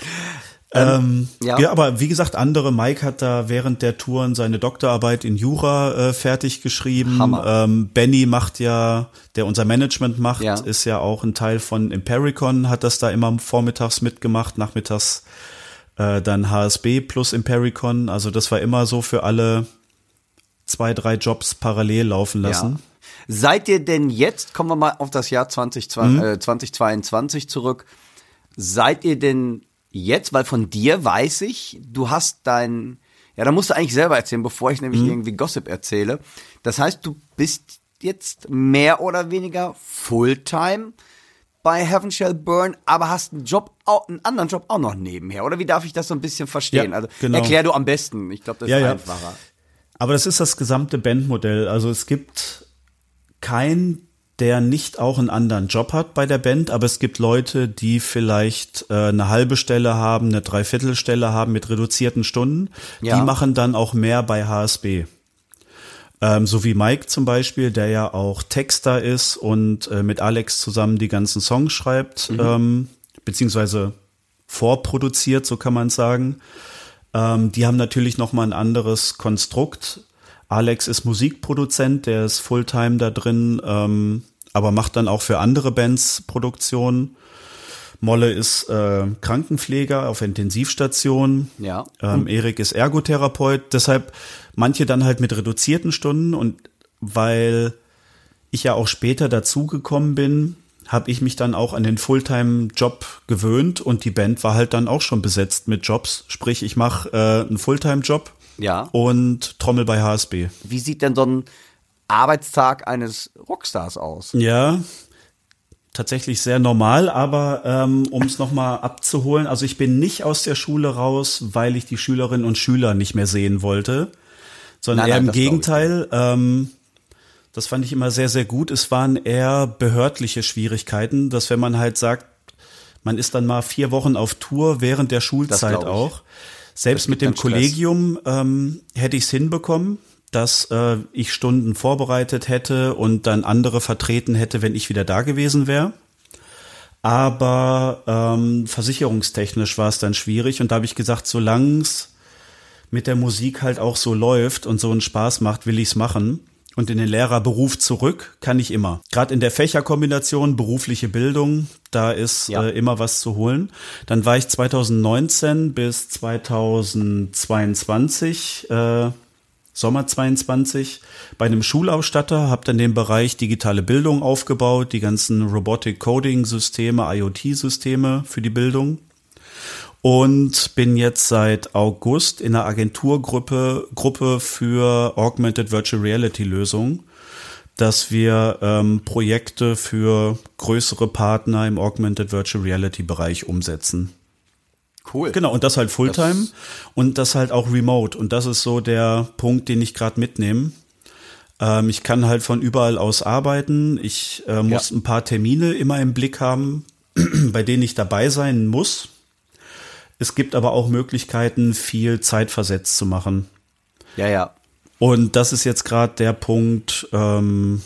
Ähm, ja. ja. aber wie gesagt, andere, Mike hat da während der Touren seine Doktorarbeit in Jura äh, fertig geschrieben. Hammer. Ähm, Benny macht ja, der unser Management macht, Ja. ist ja auch ein Teil von Impericon, hat das da immer vormittags mitgemacht, nachmittags äh, dann HSB plus Impericon. Also das war immer so für alle zwei, drei Jobs parallel laufen lassen. Ja. Seid ihr denn jetzt, kommen wir mal auf das Jahr 2020, äh, 2022 zurück, seid ihr denn jetzt, weil von dir weiß ich, du hast dein, ja, da musst du eigentlich selber erzählen, bevor ich nämlich irgendwie Gossip erzähle. Das heißt, du bist jetzt mehr oder weniger Fulltime bei Heaven Shall Burn, aber hast einen Job, einen anderen Job auch noch nebenher. Oder wie darf ich das so ein bisschen verstehen? Ja, also genau. erklär du am besten. Ich glaube, das ist Ja, ja. einfacher. Aber das ist das gesamte Bandmodell. Also es gibt keinen, der nicht auch einen anderen Job hat bei der Band, aber es gibt Leute, die vielleicht äh, eine halbe Stelle haben, eine Dreiviertelstelle haben mit reduzierten Stunden. Ja. Die machen dann auch mehr bei HSB. Ähm, so wie Mike zum Beispiel, der ja auch Texter ist und äh, mit Alex zusammen die ganzen Songs schreibt, ähm, beziehungsweise vorproduziert, so kann man sagen. Ähm, die haben natürlich noch mal ein anderes Konstrukt. Alex ist Musikproduzent, der ist Fulltime da drin, ähm, aber macht dann auch für andere Bands Produktionen. Molle ist äh, Krankenpfleger auf Intensivstation. Ja. Ähm, Erik ist Ergotherapeut. Deshalb manche dann halt mit reduzierten Stunden und weil ich ja auch später dazugekommen bin, habe ich mich dann auch an den Fulltime-Job gewöhnt und die Band war halt dann auch schon besetzt mit Jobs. Sprich, ich mache äh, einen Fulltime-Job Ja. und Trommel bei HSB. Wie sieht denn so ein Arbeitstag eines Rockstars aus? Ja, tatsächlich sehr normal, aber ähm, um es nochmal abzuholen, also ich bin nicht aus der Schule raus, weil ich die Schülerinnen und Schüler nicht mehr sehen wollte, sondern Nein, eher nein, im glaub ich Gegenteil. Ähm, das fand ich immer sehr, sehr gut. Es waren eher behördliche Schwierigkeiten, dass wenn man halt sagt, man ist dann mal vier Wochen auf Tour während der Schulzeit auch. Selbst Das mit dem. Kollegium ähm, hätte ich es hinbekommen, dass äh, ich Stunden vorbereitet hätte und dann andere vertreten hätte, wenn ich wieder da gewesen wäre. Aber ähm, versicherungstechnisch war es dann schwierig und da habe ich gesagt, solange es mit der Musik halt auch so läuft und so einen Spaß macht, will ich's machen. Und in den Lehrerberuf zurück kann ich immer. Gerade in der Fächerkombination berufliche Bildung, da ist Ja. äh, immer was zu holen. Dann war ich 2019 bis 2022, äh, Sommer 22, bei einem Schulausstatter, habe dann den Bereich digitale Bildung aufgebaut, die ganzen Robotic Coding Systeme, IoT-Systeme für die Bildung und bin jetzt seit August in einer Agenturgruppe Gruppe für Augmented Virtual Reality Lösungen, dass wir ähm, Projekte für größere Partner im Augmented Virtual Reality Bereich umsetzen. Cool. Genau, und das halt Fulltime Das- und das halt auch remote. Und das ist so der Punkt, den ich gerade mitnehme. Ähm, ich kann halt von überall aus arbeiten. Ich äh, muss Ja. ein paar Termine immer im Blick haben, bei denen ich dabei sein muss. Es gibt aber auch Möglichkeiten, viel zeitversetzt zu machen. Ja, ja. Und das ist jetzt gerade der Punkt, ähm,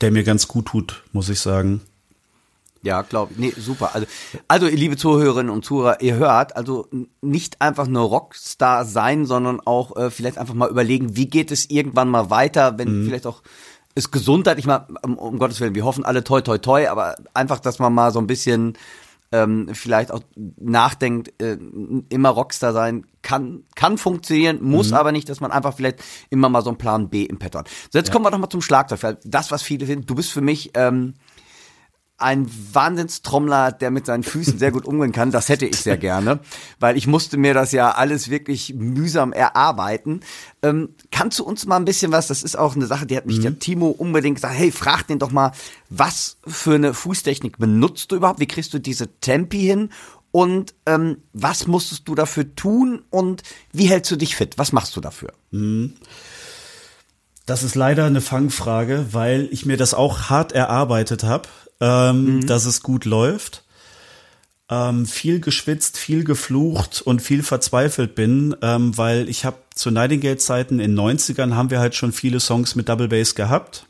der mir ganz gut tut, muss ich sagen. Ja, glaube ich. Nee, super. Also, also, ihr liebe Zuhörerinnen und Zuhörer, ihr hört, also nicht einfach nur Rockstar sein, sondern auch äh, vielleicht einfach mal überlegen, wie geht es irgendwann mal weiter, wenn vielleicht auch es Gesundheit, ich mal, um, um Gottes Willen, wir hoffen alle toi toi toi, aber einfach, dass man mal so ein bisschen ähm, vielleicht auch nachdenkt, äh, immer Rockstar sein kann, kann funktionieren, muss aber nicht, dass man einfach vielleicht immer mal so einen Plan B im hat. So, jetzt kommen wir doch mal zum Schlagzeug. Das, was viele finden, du bist für mich ähm, ein Wahnsinnstrommler, der mit seinen Füßen sehr gut umgehen kann. Das hätte ich sehr gerne, weil ich musste mir das ja alles wirklich mühsam erarbeiten. Ähm, kannst du uns mal ein bisschen was, das ist auch eine Sache, die hat mich der Timo unbedingt gesagt, hey, frag den doch mal, was für eine Fußtechnik benutzt du überhaupt? Wie kriegst du diese Tempi hin? Und ähm, was musstest du dafür tun und wie hältst du dich fit? Was machst du dafür? Das ist leider eine Fangfrage, weil ich mir das auch hart erarbeitet habe, ähm, dass es gut läuft. Ähm, viel geschwitzt, viel geflucht und viel verzweifelt bin, ähm, weil ich habe zu Nightingale-Zeiten in 90ern haben wir halt schon viele Songs mit Double Bass gehabt.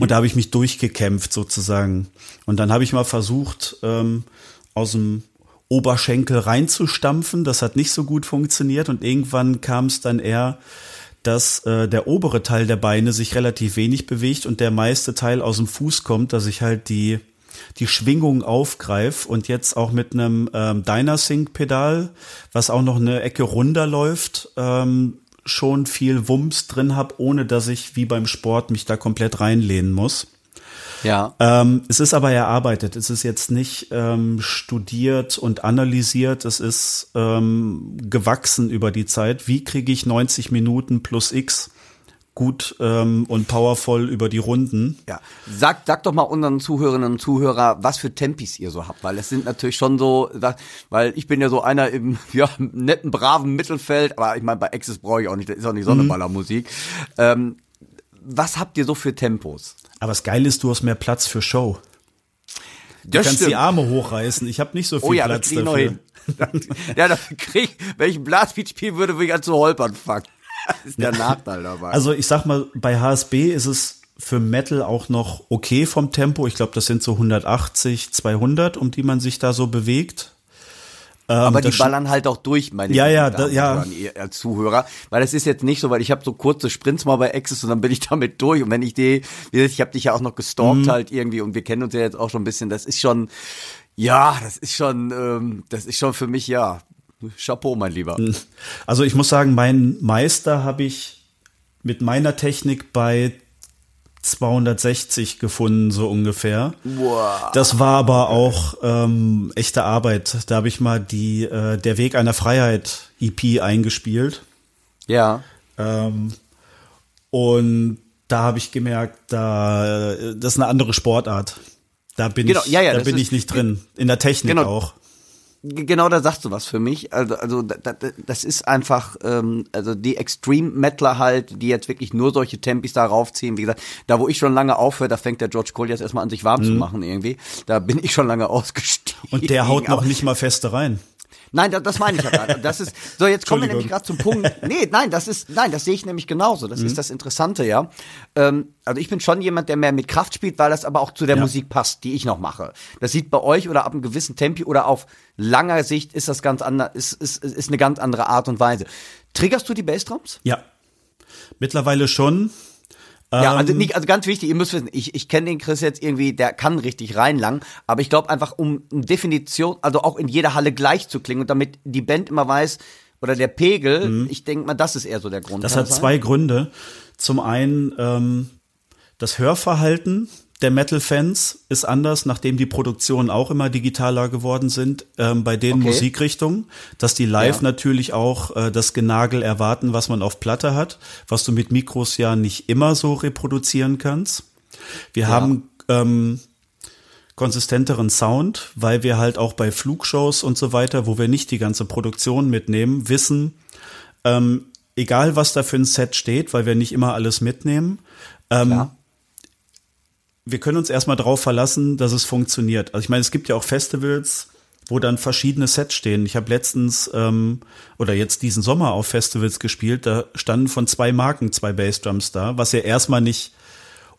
Und da habe ich mich durchgekämpft sozusagen. Und dann habe ich mal versucht, ähm, aus dem Oberschenkel reinzustampfen. Das hat nicht so gut funktioniert. Und irgendwann kam es dann eher, dass äh, der obere Teil der Beine sich relativ wenig bewegt und der meiste Teil aus dem Fuß kommt, dass ich halt die die Schwingung aufgreife und jetzt auch mit einem ähm, Dynasync-Pedal, was auch noch eine Ecke runter läuft, ähm, schon viel Wumms drin habe, ohne dass ich wie beim Sport mich da komplett reinlehnen muss. Ja. Ähm, es ist aber erarbeitet. Es ist jetzt nicht ähm, studiert und analysiert. Es ist ähm, gewachsen über die Zeit. Wie kriege ich 90 Minuten plus X gut ähm, und powervoll über die Runden? Ja, sag, sag doch mal unseren Zuhörerinnen und Zuhörer, was für Tempis ihr so habt, weil es sind natürlich schon so, weil ich bin ja so einer im ja, netten, braven Mittelfeld, aber ich meine, bei Access brauche ich auch nicht, das ist auch nicht Sonneballermusik. Ähm, was habt ihr so für Tempos? Aber das Geile ist, du hast mehr Platz für Show. Du Das kannst stimmt. die Arme hochreißen. Ich habe nicht so viel Oh ja, Platz das dafür. hin. ja, dafür krieg ich, wenn ich Blasbeat spielen würde, würde ich an zu holpern fangen. Das ist der Nachteil dabei. Also ich sag mal, bei HSB ist es für Metal auch noch okay vom Tempo. Ich glaube, das sind so 180, 200, um die man sich da so bewegt. Ähm, Aber die das- ballern halt auch durch, meine Ja, ja, da- ja. ihr Zuhörer. Weil es ist jetzt nicht so, weil ich habe so kurze Sprints mal bei Access und dann bin ich damit durch. Und wenn ich die, ich habe dich ja auch noch gestalkt Mhm. halt irgendwie und wir kennen uns ja jetzt auch schon ein bisschen. Das ist schon, ja, das ist schon, ähm, das ist schon für mich, ja, Chapeau, mein Lieber. Also ich muss sagen, meinen Meister habe ich mit meiner Technik bei 260 gefunden, so ungefähr. Wow. Das war aber auch ähm, echte Arbeit. Da habe ich mal die äh, Der Weg einer Freiheit EP eingespielt. Ja. Ähm, und da habe ich gemerkt, da das ist eine andere Sportart. Da bin Genau, ich, ja, ja, da bin ist- ich nicht drin. In der Technik Genau. auch. Genau, da sagst du was für mich. Also, also da, da, das ist einfach, ähm, also die Extreme Metaler halt, die jetzt wirklich nur solche Tempis da raufziehen. Wie gesagt, da wo ich schon lange aufhöre, da fängt der George Cole jetzt erstmal an, sich warm zu machen irgendwie. Da bin ich schon lange ausgestiegen. Mhm. Und der haut noch nicht mal feste rein. Nein, das, das meine ich ja gerade. Das ist so. Jetzt kommen wir nämlich gerade zum Punkt. Nee, nein, das ist nein, das sehe ich nämlich genauso. Mhm. Das ist das Interessante, ja. Ähm, also ich bin schon jemand, der mehr mit Kraft spielt, weil das aber auch zu der Ja. Musik passt, die ich noch mache. Das sieht bei euch oder ab einem gewissen Tempi oder auf langer Sicht ist das ganz anders, ist, ist, ist eine ganz andere Art und Weise. Triggerst du die Bassdrums? Ja. Mittlerweile schon. Ja, also Ähm, nicht, also ganz wichtig, ihr müsst wissen, ich, ich kenne den Chris jetzt irgendwie, der kann richtig reinlangen, aber ich glaube einfach, um eine Definition, also auch in jeder Halle gleich zu klingen und damit die Band immer weiß, oder der Pegel, ich denke mal, das ist eher so der Grund. Mhm. Das hat zwei Gründe. Zum einen ähm, das Hörverhalten der Metal-Fans ist anders, nachdem die Produktionen auch immer digitaler geworden sind ähm, bei den Okay. Musikrichtungen, dass die live Ja. natürlich auch äh, das Genagel erwarten, was man auf Platte hat, was du mit Mikros ja nicht immer so reproduzieren kannst. Wir haben ähm, konsistenteren Sound, weil wir halt auch bei Flugshows und so weiter, wo wir nicht die ganze Produktion mitnehmen, wissen, ähm, egal was da für ein Set steht, weil wir nicht immer alles mitnehmen, Ähm. Wir können uns erstmal darauf verlassen, dass es funktioniert. Also ich meine, es gibt ja auch Festivals, wo dann verschiedene Sets stehen. Ich habe letztens ähm, oder jetzt diesen Sommer auf Festivals gespielt, da standen von zwei Marken zwei Bassdrums da, was ja erstmal nicht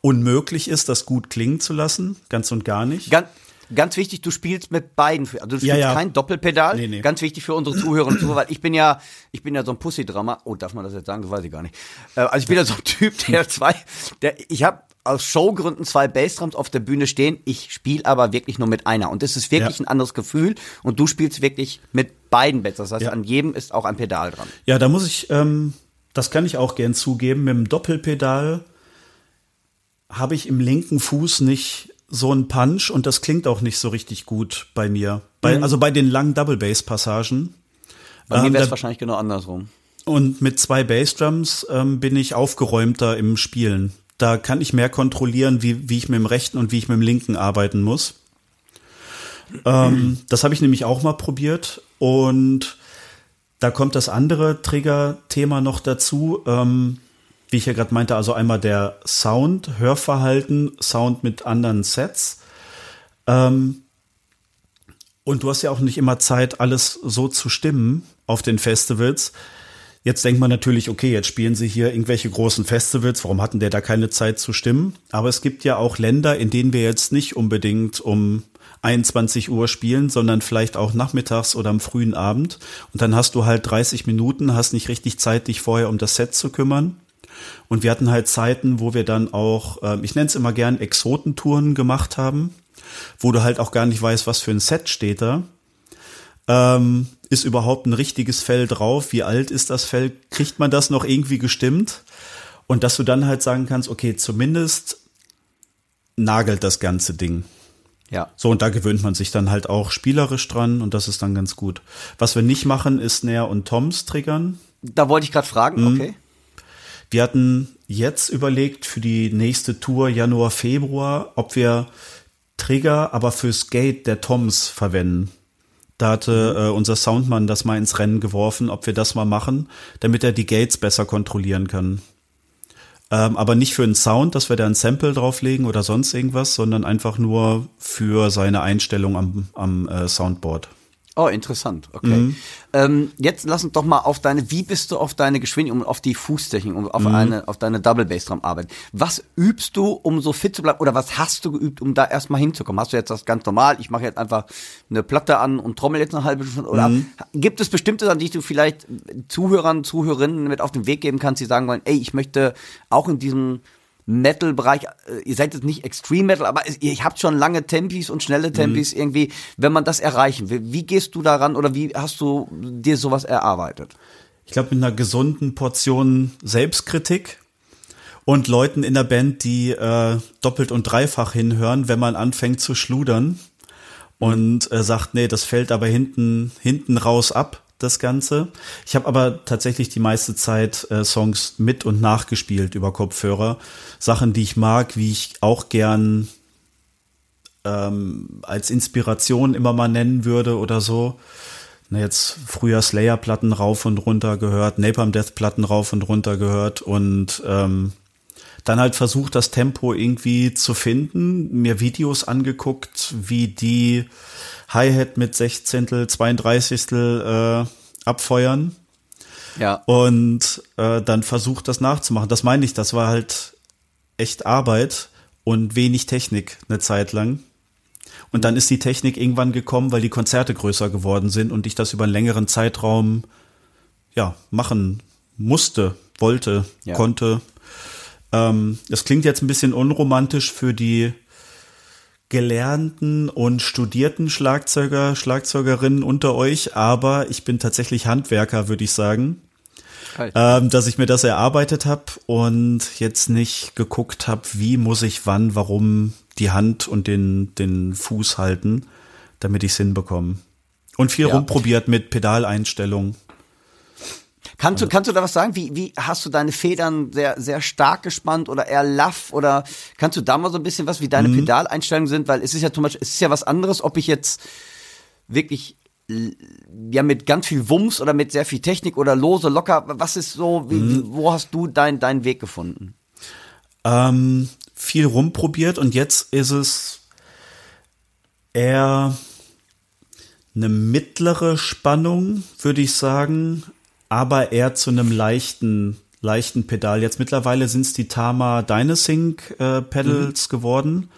unmöglich ist, das gut klingen zu lassen, ganz und gar nicht. Ganz, ganz wichtig, du spielst mit beiden. Also du spielst Ja, ja. kein Doppelpedal. Nee, nee. Ganz wichtig für unsere Zuhörer und Zuhörer, weil ich bin ja, ich bin ja so ein Pussy-Drama. Oh, darf man das jetzt sagen? Das weiß ich gar nicht. Äh, Also ich bin ja so ein Typ, der zwei, der, ich habe aus Showgründen zwei Bassdrums auf der Bühne stehen. Ich spiele aber wirklich nur mit einer. Und das ist wirklich Ja. ein anderes Gefühl. Und du spielst wirklich mit beiden Bass. Das heißt, Ja. an jedem ist auch ein Pedal dran. Ja, da muss ich, ähm, das kann ich auch gern zugeben, mit dem Doppelpedal habe ich im linken Fuß nicht so einen Punch und das klingt auch nicht so richtig gut bei mir. Bei, Also bei den langen Double Bass Passagen. Bei mir Ähm, wäre es wahrscheinlich genau andersrum. Und mit zwei Bassdrums ähm, bin ich aufgeräumter im Spielen. Da kann ich mehr kontrollieren, wie, wie ich mit dem rechten und wie ich mit dem linken arbeiten muss. Ähm, das habe ich nämlich auch mal probiert. Und da kommt das andere Trigger-Thema noch dazu. Ähm, wie ich ja gerade meinte, also einmal der Sound, Hörverhalten, Sound mit anderen Sets. Ähm, und du hast ja auch nicht immer Zeit, alles so zu stimmen auf den Festivals. Jetzt denkt man natürlich, okay, jetzt spielen sie hier irgendwelche großen Festivals, warum hatten der da keine Zeit zu stimmen? Aber es gibt ja auch Länder, in denen wir jetzt nicht unbedingt um 21 Uhr spielen, sondern vielleicht auch nachmittags oder am frühen Abend. Und dann hast du halt 30 Minuten, hast nicht richtig Zeit, dich vorher um das Set zu kümmern. Und wir hatten halt Zeiten, wo wir dann auch, ähm, ich nenne es immer gern Exotentouren gemacht haben, wo du halt auch gar nicht weißt, was für ein Set steht da. Ähm, ist überhaupt ein richtiges Fell drauf? Wie alt ist das Fell? Kriegt man das noch irgendwie gestimmt? Und dass du dann halt sagen kannst, okay, zumindest nagelt das ganze Ding. Ja. So, und da gewöhnt man sich dann halt auch spielerisch dran und das ist dann ganz gut. Was wir nicht machen, ist Nair und Toms triggern. Da wollte ich gerade fragen, Mhm. okay. Wir hatten jetzt überlegt für die nächste Tour Januar, Februar, ob wir Trigger aber fürs Gate der Toms verwenden. Da hatte äh, unser Soundmann das mal ins Rennen geworfen, ob wir das mal machen, damit er die Gates besser kontrollieren kann. Ähm, aber nicht für einen Sound, dass wir da ein Sample drauflegen oder sonst irgendwas, sondern einfach nur für seine Einstellung am, am äh, Soundboard. Oh, interessant. Okay. Mhm. Ähm, jetzt lass uns doch mal auf deine, wie bist du auf deine Geschwindigkeit und auf die Fußtechnik und Mhm. auf eine, auf deine Double Bass Drum arbeiten? Was übst du, um so fit zu bleiben? Oder was hast du geübt, um da erstmal hinzukommen? Hast du jetzt das ganz normal? Ich mache jetzt einfach eine Platte an und trommel jetzt eine halbe Stunde? Oder Mhm. gibt es bestimmte Sachen, die du vielleicht Zuhörern, Zuhörerinnen mit auf den Weg geben kannst, die sagen wollen, ey, ich möchte auch in diesem Metal-Bereich, äh, ihr seid jetzt nicht Extreme Metal, aber ihr habt schon lange Tempis und schnelle Tempis irgendwie, wenn man das erreichen will. Wie gehst du daran oder wie hast du dir sowas erarbeitet? ich glaube, mit einer gesunden Portion Selbstkritik und Leuten in der Band, die äh, doppelt und dreifach hinhören, wenn man anfängt zu schludern und äh, sagt, nee, das fällt aber hinten hinten raus ab, das Ganze. Ich habe aber tatsächlich die meiste Zeit äh, Songs mit und nachgespielt über Kopfhörer, Sachen, die ich mag, wie ich auch gern ähm, als Inspiration immer mal nennen würde oder so. Na, jetzt früher Slayer-Platten rauf und runter gehört, Napalm Death-Platten rauf und runter gehört und ähm, dann halt versucht, das Tempo irgendwie zu finden, mir Videos angeguckt, wie die Hi-Hat mit 16, 32 äh, abfeuern Ja. und äh, dann versucht, das nachzumachen. Das meine ich, das war halt echt Arbeit und wenig Technik eine Zeit lang. Und dann ist die Technik irgendwann gekommen, weil die Konzerte größer geworden sind und ich das über einen längeren Zeitraum ja machen musste, wollte, Ja. konnte. Ähm, das klingt jetzt ein bisschen unromantisch für die gelernten und studierten Schlagzeuger, Schlagzeugerinnen unter euch, aber ich bin tatsächlich Handwerker, würde ich sagen ähm, dass ich mir das erarbeitet habe und jetzt nicht geguckt habe, wie muss ich wann, warum die Hand und den, den Fuß halten, damit ich es hinbekomme. Und viel Ja. rumprobiert mit Pedaleinstellungen. Kannst du, kannst du da was sagen? Wie, wie hast du deine Federn sehr, sehr stark gespannt oder eher laff? Oder kannst du da mal so ein bisschen was, wie deine Pedaleinstellungen sind? Weil es ist ja zum Beispiel, es ist ja was anderes, ob ich jetzt wirklich ja mit ganz viel Wumms oder mit sehr viel Technik oder lose, locker, was ist so, wie, wo hast du dein, deinen Weg gefunden? ähm, viel rumprobiert und jetzt ist es eher eine mittlere Spannung, würde ich sagen, aber eher zu einem leichten, leichten Pedal. Jetzt mittlerweile sind es die Tama Dynasync äh, Pedals mhm. geworden.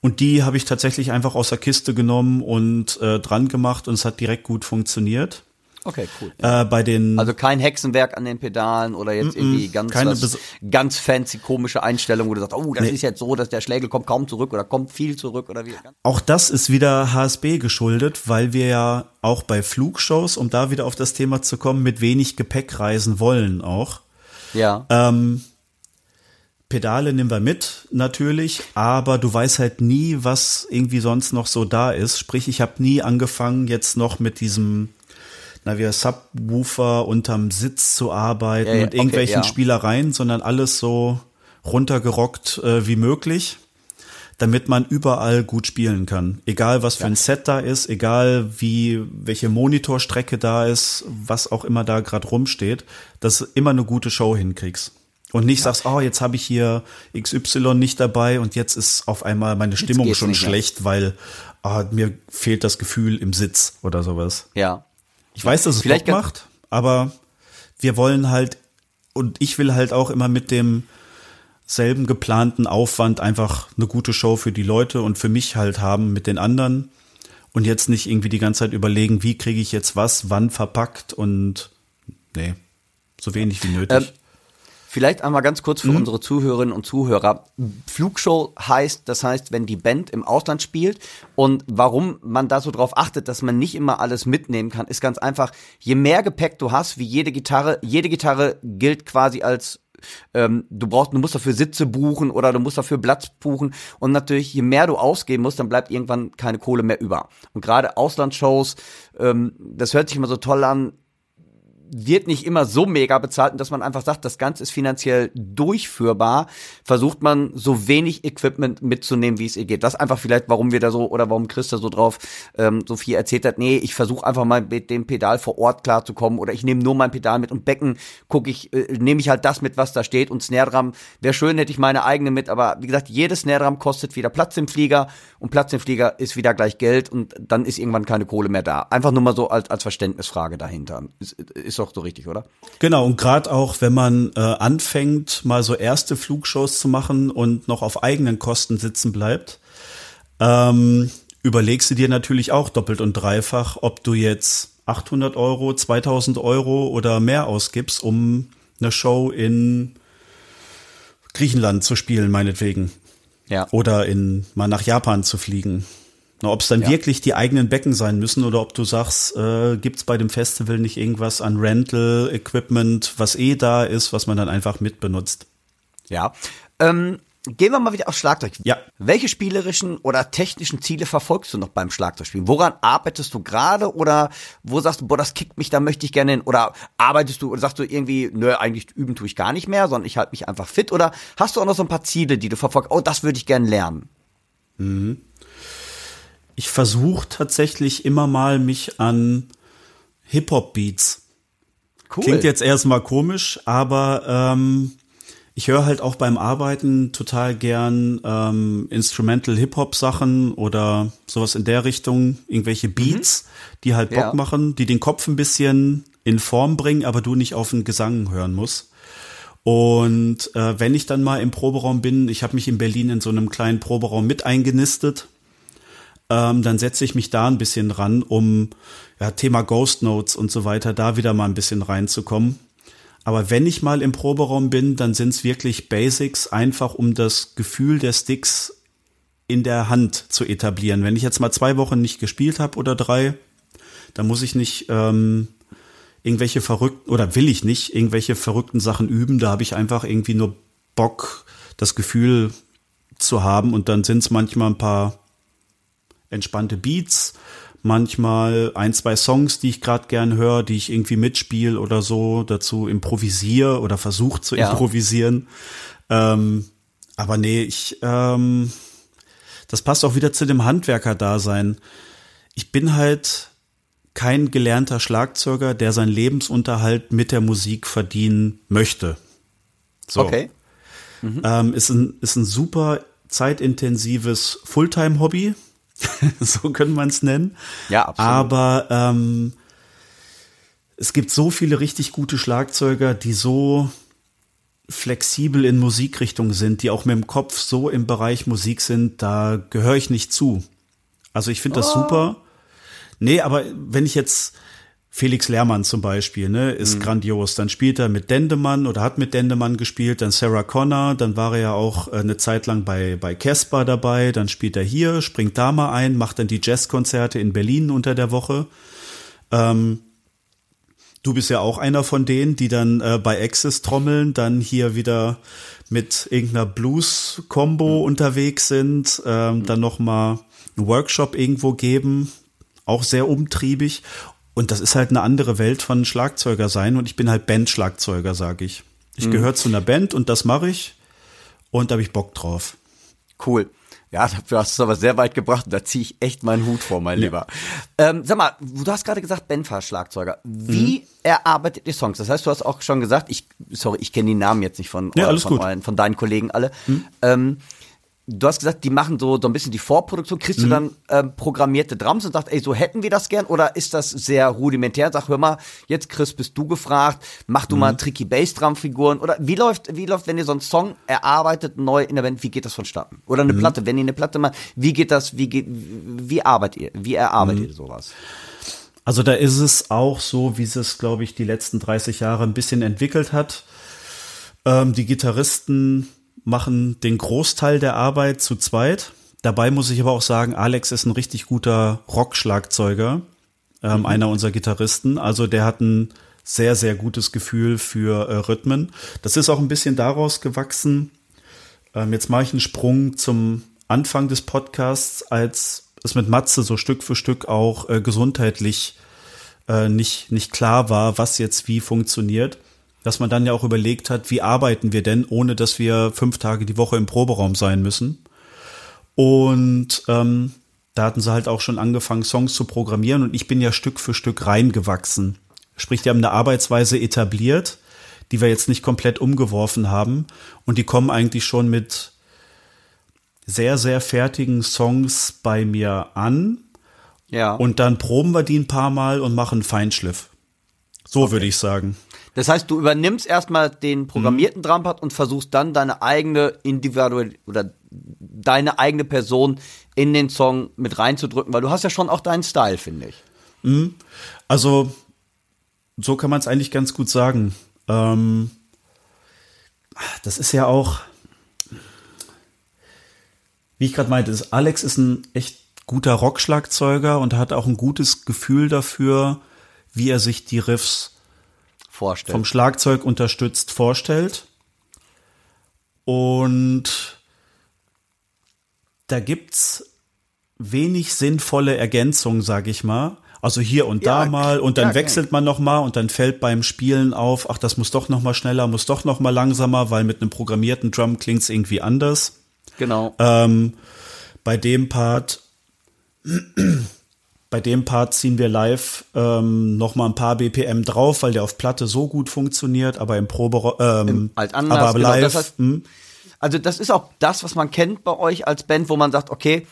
Und die habe ich tatsächlich einfach aus der Kiste genommen und äh, dran gemacht und es hat direkt gut funktioniert. Okay, cool. Äh, bei den also kein Hexenwerk an den Pedalen oder jetzt irgendwie ganz was, ganz fancy komische Einstellung, wo du sagst, oh, das nee. ist jetzt so, dass der Schlägel kommt kaum zurück oder kommt viel zurück oder wie. Auch das ist wieder HSB geschuldet, weil wir ja auch bei Flugshows, um da wieder auf das Thema zu kommen, mit wenig Gepäck reisen wollen auch. Ja. Ähm, Pedale nehmen wir mit, natürlich, aber du weißt halt nie, was irgendwie sonst noch so da ist. Sprich, ich habe nie angefangen, jetzt noch mit diesem na, wie Subwoofer unterm Sitz zu arbeiten ja, ja, und irgendwelchen okay, ja. Spielereien, sondern alles so runtergerockt äh, wie möglich, damit man überall gut spielen kann. Egal was für ein Set da ist, egal wie welche Monitorstrecke da ist, was auch immer da gerade rumsteht, dass du immer eine gute Show hinkriegst. Und nicht sagst, oh, jetzt habe ich hier XY nicht dabei und jetzt ist auf einmal meine Stimmung schon schlecht, weil oh, mir fehlt das Gefühl im Sitz oder sowas. Ja. Ich weiß, dass es Vielleicht Bock macht, aber wir wollen halt und ich will halt auch immer mit dem selben geplanten Aufwand einfach eine gute Show für die Leute und für mich halt haben mit den anderen und jetzt nicht irgendwie die ganze Zeit überlegen, wie kriege ich jetzt was, wann verpackt und nee, so wenig wie nötig. Ähm, Vielleicht einmal ganz kurz für mhm. unsere Zuhörerinnen und Zuhörer. Flugshow heißt, das heißt, wenn die Band im Ausland spielt und warum man da so drauf achtet, dass man nicht immer alles mitnehmen kann, ist ganz einfach. Je mehr Gepäck du hast, wie jede Gitarre, jede Gitarre gilt quasi als ähm, du brauchst, du musst dafür Sitze buchen oder du musst dafür Platz buchen und natürlich, je mehr du ausgeben musst, dann bleibt irgendwann keine Kohle mehr über. Und gerade Auslandsshows, ähm, das hört sich immer so toll an, wird nicht immer so mega bezahlt dass man einfach sagt, das Ganze ist finanziell durchführbar, versucht man so wenig Equipment mitzunehmen, wie es ihr geht. Das einfach vielleicht, warum wir da so oder warum Christa so drauf ähm, so viel erzählt hat. Nee, ich versuche einfach mal mit dem Pedal vor Ort klarzukommen oder ich nehme nur mein Pedal mit und Becken gucke ich, äh, nehme ich halt das mit, was da steht und Snare Drum wäre schön, hätte ich meine eigene mit, aber wie gesagt, jedes Snare Drum kostet wieder Platz im Flieger und Platz im Flieger ist wieder gleich Geld und dann ist irgendwann keine Kohle mehr da. Einfach nur mal so als, als Verständnisfrage dahinter. Ist, ist doch so richtig, oder? Genau, und gerade auch, wenn man äh, anfängt, mal so erste Flugshows zu machen und noch auf eigenen Kosten sitzen bleibt, ähm, überlegst du dir natürlich auch doppelt und dreifach, ob du jetzt 800 Euro, 2000 Euro oder mehr ausgibst, um eine Show in Griechenland zu spielen, meinetwegen. Ja. Oder in, mal nach Japan zu fliegen. Ob es dann ja. wirklich die eigenen Becken sein müssen oder ob du sagst, äh, gibt bei dem Festival nicht irgendwas an Rental-Equipment, was eh da ist, was man dann einfach mitbenutzt. Ja. Ähm, gehen wir mal wieder aufs Schlagzeug. Ja. Welche spielerischen oder technischen Ziele verfolgst du noch beim Schlagzeugspielen? Woran arbeitest du gerade oder wo sagst du, boah, das kickt mich, da möchte ich gerne hin? Oder arbeitest du oder sagst du irgendwie, nö, eigentlich üben tue ich gar nicht mehr, sondern ich halte mich einfach fit? Oder hast du auch noch so ein paar Ziele, die du verfolgst? Oh, das würde ich gerne lernen. Mhm ich versuche tatsächlich immer mal mich an Hip-Hop-Beats. Cool. Klingt jetzt erstmal komisch, aber ähm, ich höre halt auch beim Arbeiten total gern ähm, Instrumental Hip-Hop-Sachen oder sowas in der Richtung, irgendwelche mhm. Beats, mhm. die halt Bock ja. machen, die den Kopf ein bisschen in Form bringen, aber du nicht auf den Gesang hören musst. Und äh, wenn ich dann mal im Proberaum bin, ich habe mich in Berlin in so einem kleinen Proberaum mit eingenistet, ähm, dann setze ich mich da ein bisschen ran, um ja, Thema Ghost Notes und so weiter, da wieder mal ein bisschen reinzukommen. Aber wenn ich mal im Proberaum bin, dann sind es wirklich Basics, einfach um das Gefühl der Sticks in der Hand zu etablieren. Wenn ich jetzt mal zwei Wochen nicht gespielt habe oder drei, dann muss ich nicht ähm, irgendwelche verrückten oder will ich nicht irgendwelche verrückten Sachen üben. Da habe ich einfach irgendwie nur Bock, das Gefühl zu haben und dann sind es manchmal ein paar entspannte Beats, manchmal ein, zwei Songs, die ich gerade gern höre, die ich irgendwie mitspiele oder so, dazu improvisiere oder versuche zu ja. improvisieren. Ähm, aber nee, ich, ähm, das passt auch wieder zu dem Handwerker-Dasein. Ich bin halt kein gelernter Schlagzeuger, der seinen Lebensunterhalt mit der Musik verdienen möchte. So. Okay. Mhm. Ähm, ist, ein, ist ein super zeitintensives Fulltime-Hobby. so können man es nennen. Ja, absolut. Aber ähm, es gibt so viele richtig gute Schlagzeuger, die so flexibel in Musikrichtung sind, die auch mit dem Kopf so im Bereich Musik sind, da gehöre ich nicht zu. Also ich finde das oh. super. Nee, aber wenn ich jetzt Felix Lehrmann zum Beispiel, ne, ist mhm. grandios. Dann spielt er mit Dendemann oder hat mit Dendemann gespielt, dann Sarah Connor, dann war er ja auch äh, eine Zeit lang bei bei Casper dabei, dann spielt er hier, springt da mal ein, macht dann die Jazzkonzerte in Berlin unter der Woche. Ähm, du bist ja auch einer von denen, die dann äh, bei Access trommeln, dann hier wieder mit irgendeiner Blues-Combo mhm. unterwegs sind, ähm, mhm. dann noch mal einen Workshop irgendwo geben, auch sehr umtriebig und das ist halt eine andere Welt von Schlagzeuger sein und ich bin halt Band-Schlagzeuger, sage ich. Ich mhm. gehöre zu einer Band und das mache ich und da habe ich Bock drauf. Cool. Ja, du hast es aber sehr weit gebracht und da ziehe ich echt meinen Hut vor, mein ja. Lieber. Ähm, sag mal, du hast gerade gesagt, Benfa-Schlagzeuger. Wie mhm. erarbeitet ihr Songs? Das heißt, du hast auch schon gesagt, ich, sorry, ich kenne die Namen jetzt nicht von, ja, alles von, gut. Euren, von deinen Kollegen alle. Mhm. Ähm, du hast gesagt, die machen so, so ein bisschen die Vorproduktion. Kriegst mhm. du dann ähm, programmierte Drums und sagst, ey, so hätten wir das gern? Oder ist das sehr rudimentär? Sag, hör mal, jetzt Chris, bist du gefragt, mach du mhm. mal tricky Bass-Drum-Figuren. Oder wie läuft, wie läuft, wenn ihr so einen Song erarbeitet, neu in der Band, wie geht das vonstatten? Oder eine mhm. Platte, wenn ihr eine Platte macht, wie geht das, wie geht, wie arbeitet ihr, wie erarbeitet mhm. ihr sowas? Also da ist es auch so, wie es, glaube ich, die letzten 30 Jahre ein bisschen entwickelt hat. Ähm, die Gitarristen machen den Großteil der Arbeit zu zweit. Dabei muss ich aber auch sagen, Alex ist ein richtig guter Rockschlagzeuger, ähm, mhm. einer unserer Gitarristen. Also der hat ein sehr, sehr gutes Gefühl für äh, Rhythmen. Das ist auch ein bisschen daraus gewachsen. Ähm, jetzt mache ich einen Sprung zum Anfang des Podcasts, als es mit Matze so Stück für Stück auch äh, gesundheitlich äh, nicht, nicht klar war, was jetzt wie funktioniert dass man dann ja auch überlegt hat, wie arbeiten wir denn, ohne dass wir fünf Tage die Woche im Proberaum sein müssen. Und ähm, da hatten sie halt auch schon angefangen, Songs zu programmieren und ich bin ja Stück für Stück reingewachsen. Sprich, die haben eine Arbeitsweise etabliert, die wir jetzt nicht komplett umgeworfen haben und die kommen eigentlich schon mit sehr, sehr fertigen Songs bei mir an. Ja. Und dann proben wir die ein paar Mal und machen Feinschliff. So okay. würde ich sagen. Das heißt, du übernimmst erstmal den programmierten mhm. Drumpad und versuchst dann deine eigene individuelle oder deine eigene Person in den Song mit reinzudrücken, weil du hast ja schon auch deinen Style, finde ich. Mhm. Also, so kann man es eigentlich ganz gut sagen. Ähm, das ist ja auch, wie ich gerade meinte, ist, Alex ist ein echt guter Rockschlagzeuger und hat auch ein gutes Gefühl dafür, wie er sich die Riffs vorstellt. vom Schlagzeug unterstützt vorstellt. Und da gibt's wenig sinnvolle Ergänzungen, sage ich mal. Also hier und da ja, mal und dann ja, wechselt man noch mal und dann fällt beim Spielen auf, ach, das muss doch noch mal schneller, muss doch noch mal langsamer, weil mit einem programmierten Drum klingt's irgendwie anders. Genau. Ähm, bei dem Part bei dem Part ziehen wir live ähm, noch mal ein paar BPM drauf, weil der auf Platte so gut funktioniert, aber im Probe ähm, halt anders, aber genau, live. Das heißt, hm. Also das ist auch das, was man kennt bei euch als Band, wo man sagt, okay,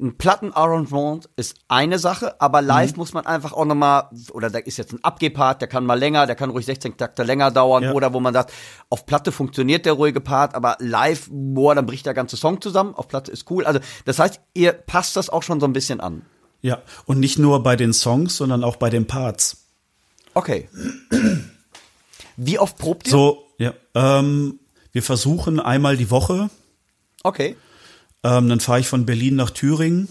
ein Plattenarrangement ist eine Sache, aber live mhm. muss man einfach auch nochmal, oder da ist jetzt ein Abgehpart, der kann mal länger, der kann ruhig 16 Takte länger dauern, ja. oder wo man sagt, auf Platte funktioniert der ruhige Part, aber live, boah, dann bricht der ganze Song zusammen, auf Platte ist cool. Also das heißt, ihr passt das auch schon so ein bisschen an. Ja, und nicht nur bei den Songs, sondern auch bei den Parts. Okay. Wie oft probt ihr? So, ja. Ähm, wir versuchen einmal die Woche. Okay. Ähm, dann fahre ich von Berlin nach Thüringen.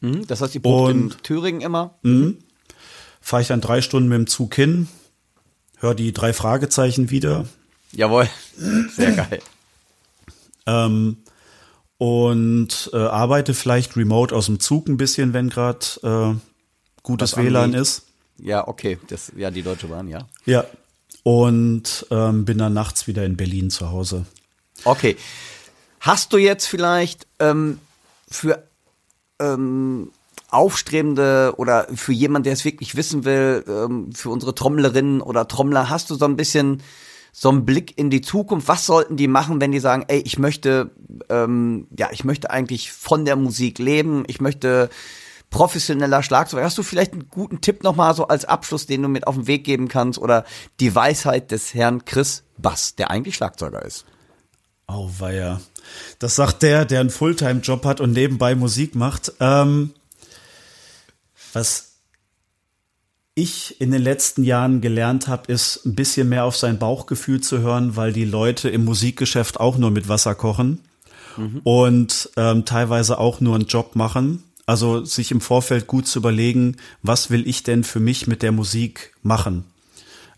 Mhm, das heißt, ihr probt in Thüringen immer? Mhm. Fahre ich dann drei Stunden mit dem Zug hin, höre die drei Fragezeichen wieder. Jawohl, sehr geil. Ähm, und äh, arbeite vielleicht remote aus dem Zug ein bisschen, wenn gerade äh, gutes WLAN ist. Ja, okay, das ja die Deutsche Bahn, ja. Ja. Und ähm, bin dann nachts wieder in Berlin zu Hause. Okay. Hast du jetzt vielleicht ähm, für ähm, Aufstrebende oder für jemanden, der es wirklich wissen will, ähm, für unsere Trommlerinnen oder Trommler, hast du so ein bisschen so einen Blick in die Zukunft. Was sollten die machen, wenn die sagen, ey, ich möchte, ähm, ja, ich möchte eigentlich von der Musik leben, ich möchte professioneller Schlagzeuger. Hast du vielleicht einen guten Tipp nochmal so als Abschluss, den du mit auf den Weg geben kannst oder die Weisheit des Herrn Chris Bass, der eigentlich Schlagzeuger ist? Oh, weia. Das sagt der, der einen Fulltime-Job hat und nebenbei Musik macht. Ähm, was ich in den letzten Jahren gelernt habe, ist ein bisschen mehr auf sein Bauchgefühl zu hören, weil die Leute im Musikgeschäft auch nur mit Wasser kochen mhm. und ähm, teilweise auch nur einen Job machen. Also sich im Vorfeld gut zu überlegen, was will ich denn für mich mit der Musik machen?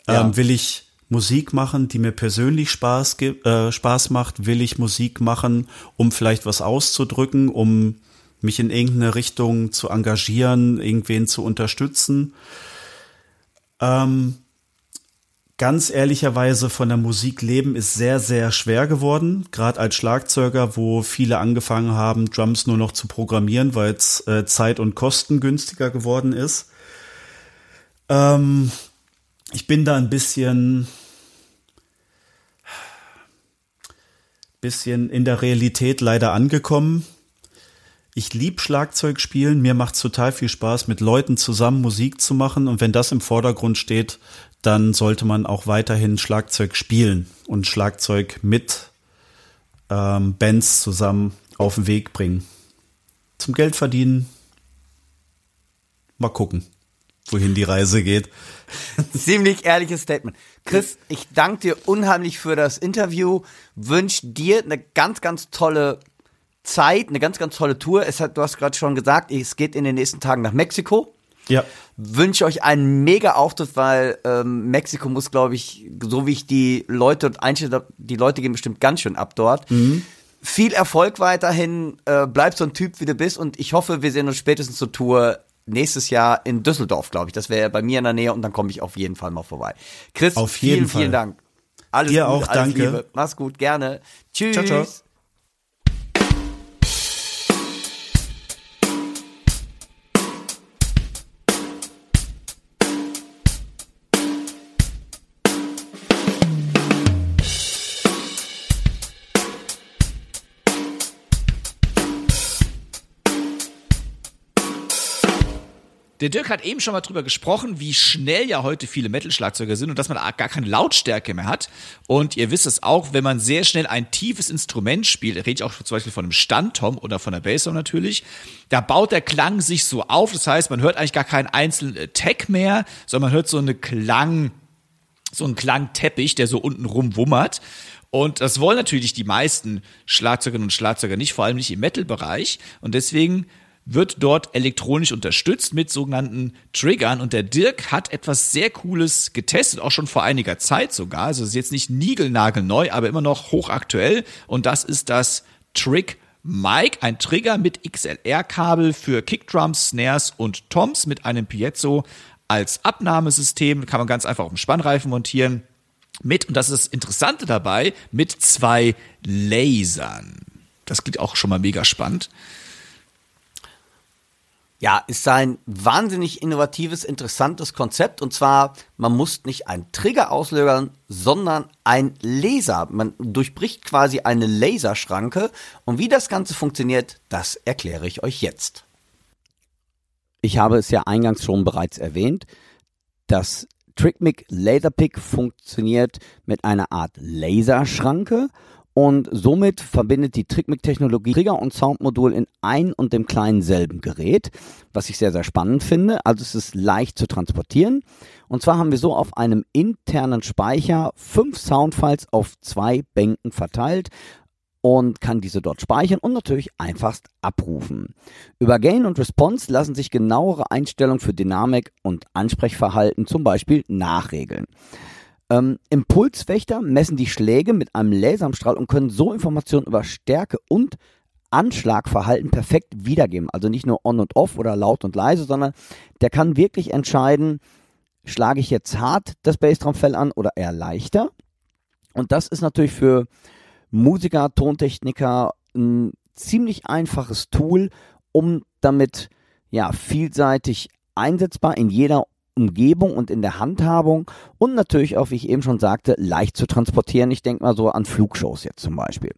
Ja. Ähm, will ich Musik machen, die mir persönlich Spaß, äh, Spaß macht? Will ich Musik machen, um vielleicht was auszudrücken, um mich in irgendeine Richtung zu engagieren, irgendwen zu unterstützen? Ähm, ganz ehrlicherweise von der Musik leben ist sehr, sehr schwer geworden. Gerade als Schlagzeuger, wo viele angefangen haben, Drums nur noch zu programmieren, weil es äh, zeit- und kostengünstiger geworden ist. Ähm, ich bin da ein bisschen, bisschen in der Realität leider angekommen. Ich lieb Schlagzeug spielen, mir macht's total viel Spaß, mit Leuten zusammen Musik zu machen und wenn das im Vordergrund steht, dann sollte man auch weiterhin Schlagzeug spielen und Schlagzeug mit ähm, Bands zusammen auf den Weg bringen. Zum Geld verdienen, mal gucken, wohin die Reise geht. Ziemlich ehrliches Statement. Chris, ich danke dir unheimlich für das Interview, wünsche dir eine ganz, ganz tolle Zeit, eine ganz, ganz tolle Tour. Es hat, du hast gerade schon gesagt, es geht in den nächsten Tagen nach Mexiko. Ja. Wünsche euch einen mega Auftritt, weil ähm, Mexiko muss, glaube ich, so wie ich die Leute einstelle, die Leute gehen bestimmt ganz schön ab dort. Mhm. Viel Erfolg weiterhin, äh, bleib so ein Typ, wie du bist und ich hoffe, wir sehen uns spätestens zur Tour nächstes Jahr in Düsseldorf, glaube ich. Das wäre bei mir in der Nähe und dann komme ich auf jeden Fall mal vorbei. Chris, auf jeden vielen, Fall. vielen Dank. Alles Dir gut, auch, alles danke. Liebe. Mach's gut, gerne. Tschüss. Ciao, ciao. Der Dirk hat eben schon mal drüber gesprochen, wie schnell ja heute viele Metal-Schlagzeuger sind und dass man gar keine Lautstärke mehr hat. Und ihr wisst es auch, wenn man sehr schnell ein tiefes Instrument spielt, rede ich auch zum Beispiel von einem Standtom oder von der Bassdrum natürlich, da baut der Klang sich so auf. Das heißt, man hört eigentlich gar keinen einzelnen Tag mehr, sondern man hört so eine Klang, so einen Klangteppich, der so unten rumwummert. Und das wollen natürlich die meisten Schlagzeugerinnen und Schlagzeuger nicht, vor allem nicht im Metal-Bereich. Und deswegen wird dort elektronisch unterstützt mit sogenannten Triggern. Und der Dirk hat etwas sehr Cooles getestet, auch schon vor einiger Zeit sogar. Also es ist jetzt nicht niegelnagelneu, aber immer noch hochaktuell. Und das ist das Trick Mic, ein Trigger mit XLR-Kabel für Kickdrums, Snares und Toms mit einem Piezo als Abnahmesystem. Kann man ganz einfach auf dem Spannreifen montieren. Mit, und das ist das Interessante dabei, mit zwei Lasern. Das klingt auch schon mal mega spannend. Ja, ist ein wahnsinnig innovatives, interessantes Konzept. Und zwar, man muss nicht einen Trigger auslösen, sondern ein Laser. Man durchbricht quasi eine Laserschranke. Und wie das Ganze funktioniert, das erkläre ich euch jetzt. Ich habe es ja eingangs schon bereits erwähnt. Das TrickMic Laserpick funktioniert mit einer Art Laserschranke und somit verbindet die TrickMic-Technologie Trigger und Soundmodul in ein und dem kleinen selben Gerät, was ich sehr, sehr spannend finde. Also es ist leicht zu transportieren. Und zwar haben wir so auf einem internen Speicher fünf Soundfiles auf zwei Bänken verteilt und kann diese dort speichern und natürlich einfachst abrufen. Über Gain und Response lassen sich genauere Einstellungen für Dynamik und Ansprechverhalten zum Beispiel nachregeln. Ähm, Impulswächter messen die Schläge mit einem Laserstrahl und können so Informationen über Stärke und Anschlagverhalten perfekt wiedergeben. Also nicht nur on und off oder laut und leise, sondern der kann wirklich entscheiden, schlage ich jetzt hart das Bassdrumfell an oder eher leichter. Und das ist natürlich für Musiker, Tontechniker ein ziemlich einfaches Tool, um damit ja vielseitig einsetzbar in jeder Umgebung und in der Handhabung und natürlich auch, wie ich eben schon sagte, leicht zu transportieren. Ich denke mal so an Flugshows jetzt zum Beispiel.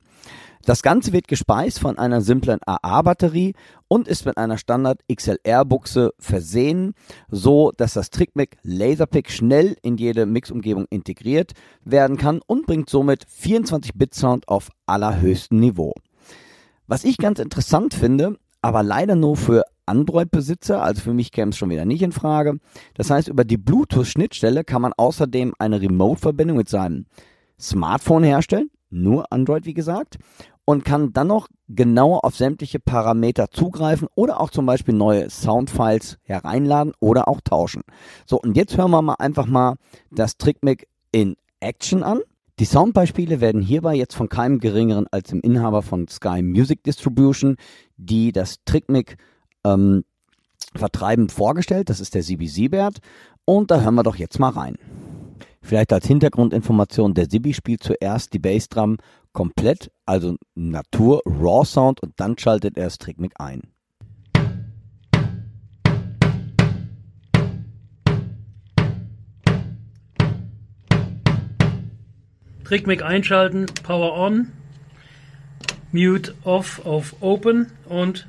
Das Ganze wird gespeist von einer simplen AA-Batterie und ist mit einer Standard XLR-Buchse versehen, so dass das TrickMic Laserpick schnell in jede Mixumgebung integriert werden kann und bringt somit 24-Bit-Sound auf allerhöchstem Niveau. Was ich ganz interessant finde, aber leider nur für Android-Besitzer, also für mich käme es schon wieder nicht in Frage. Das heißt, über die Bluetooth-Schnittstelle kann man außerdem eine Remote-Verbindung mit seinem Smartphone herstellen, nur Android wie gesagt, und kann dann noch genau auf sämtliche Parameter zugreifen oder auch zum Beispiel neue Soundfiles hereinladen oder auch tauschen. So, und jetzt hören wir mal einfach mal das TrickMic in Action an. Die Soundbeispiele werden hierbei jetzt von keinem geringeren als dem Inhaber von Sky Music Distribution, die das TrickMic ähm, vertreiben, vorgestellt. Das ist der Sibi Siebert. Und da hören wir doch jetzt mal rein. Vielleicht als Hintergrundinformation, der Sibi spielt zuerst die Bassdrum komplett, also Natur, Raw Sound und dann schaltet er das Trickmic ein. Trickmic einschalten, Power on, Mute off auf Open und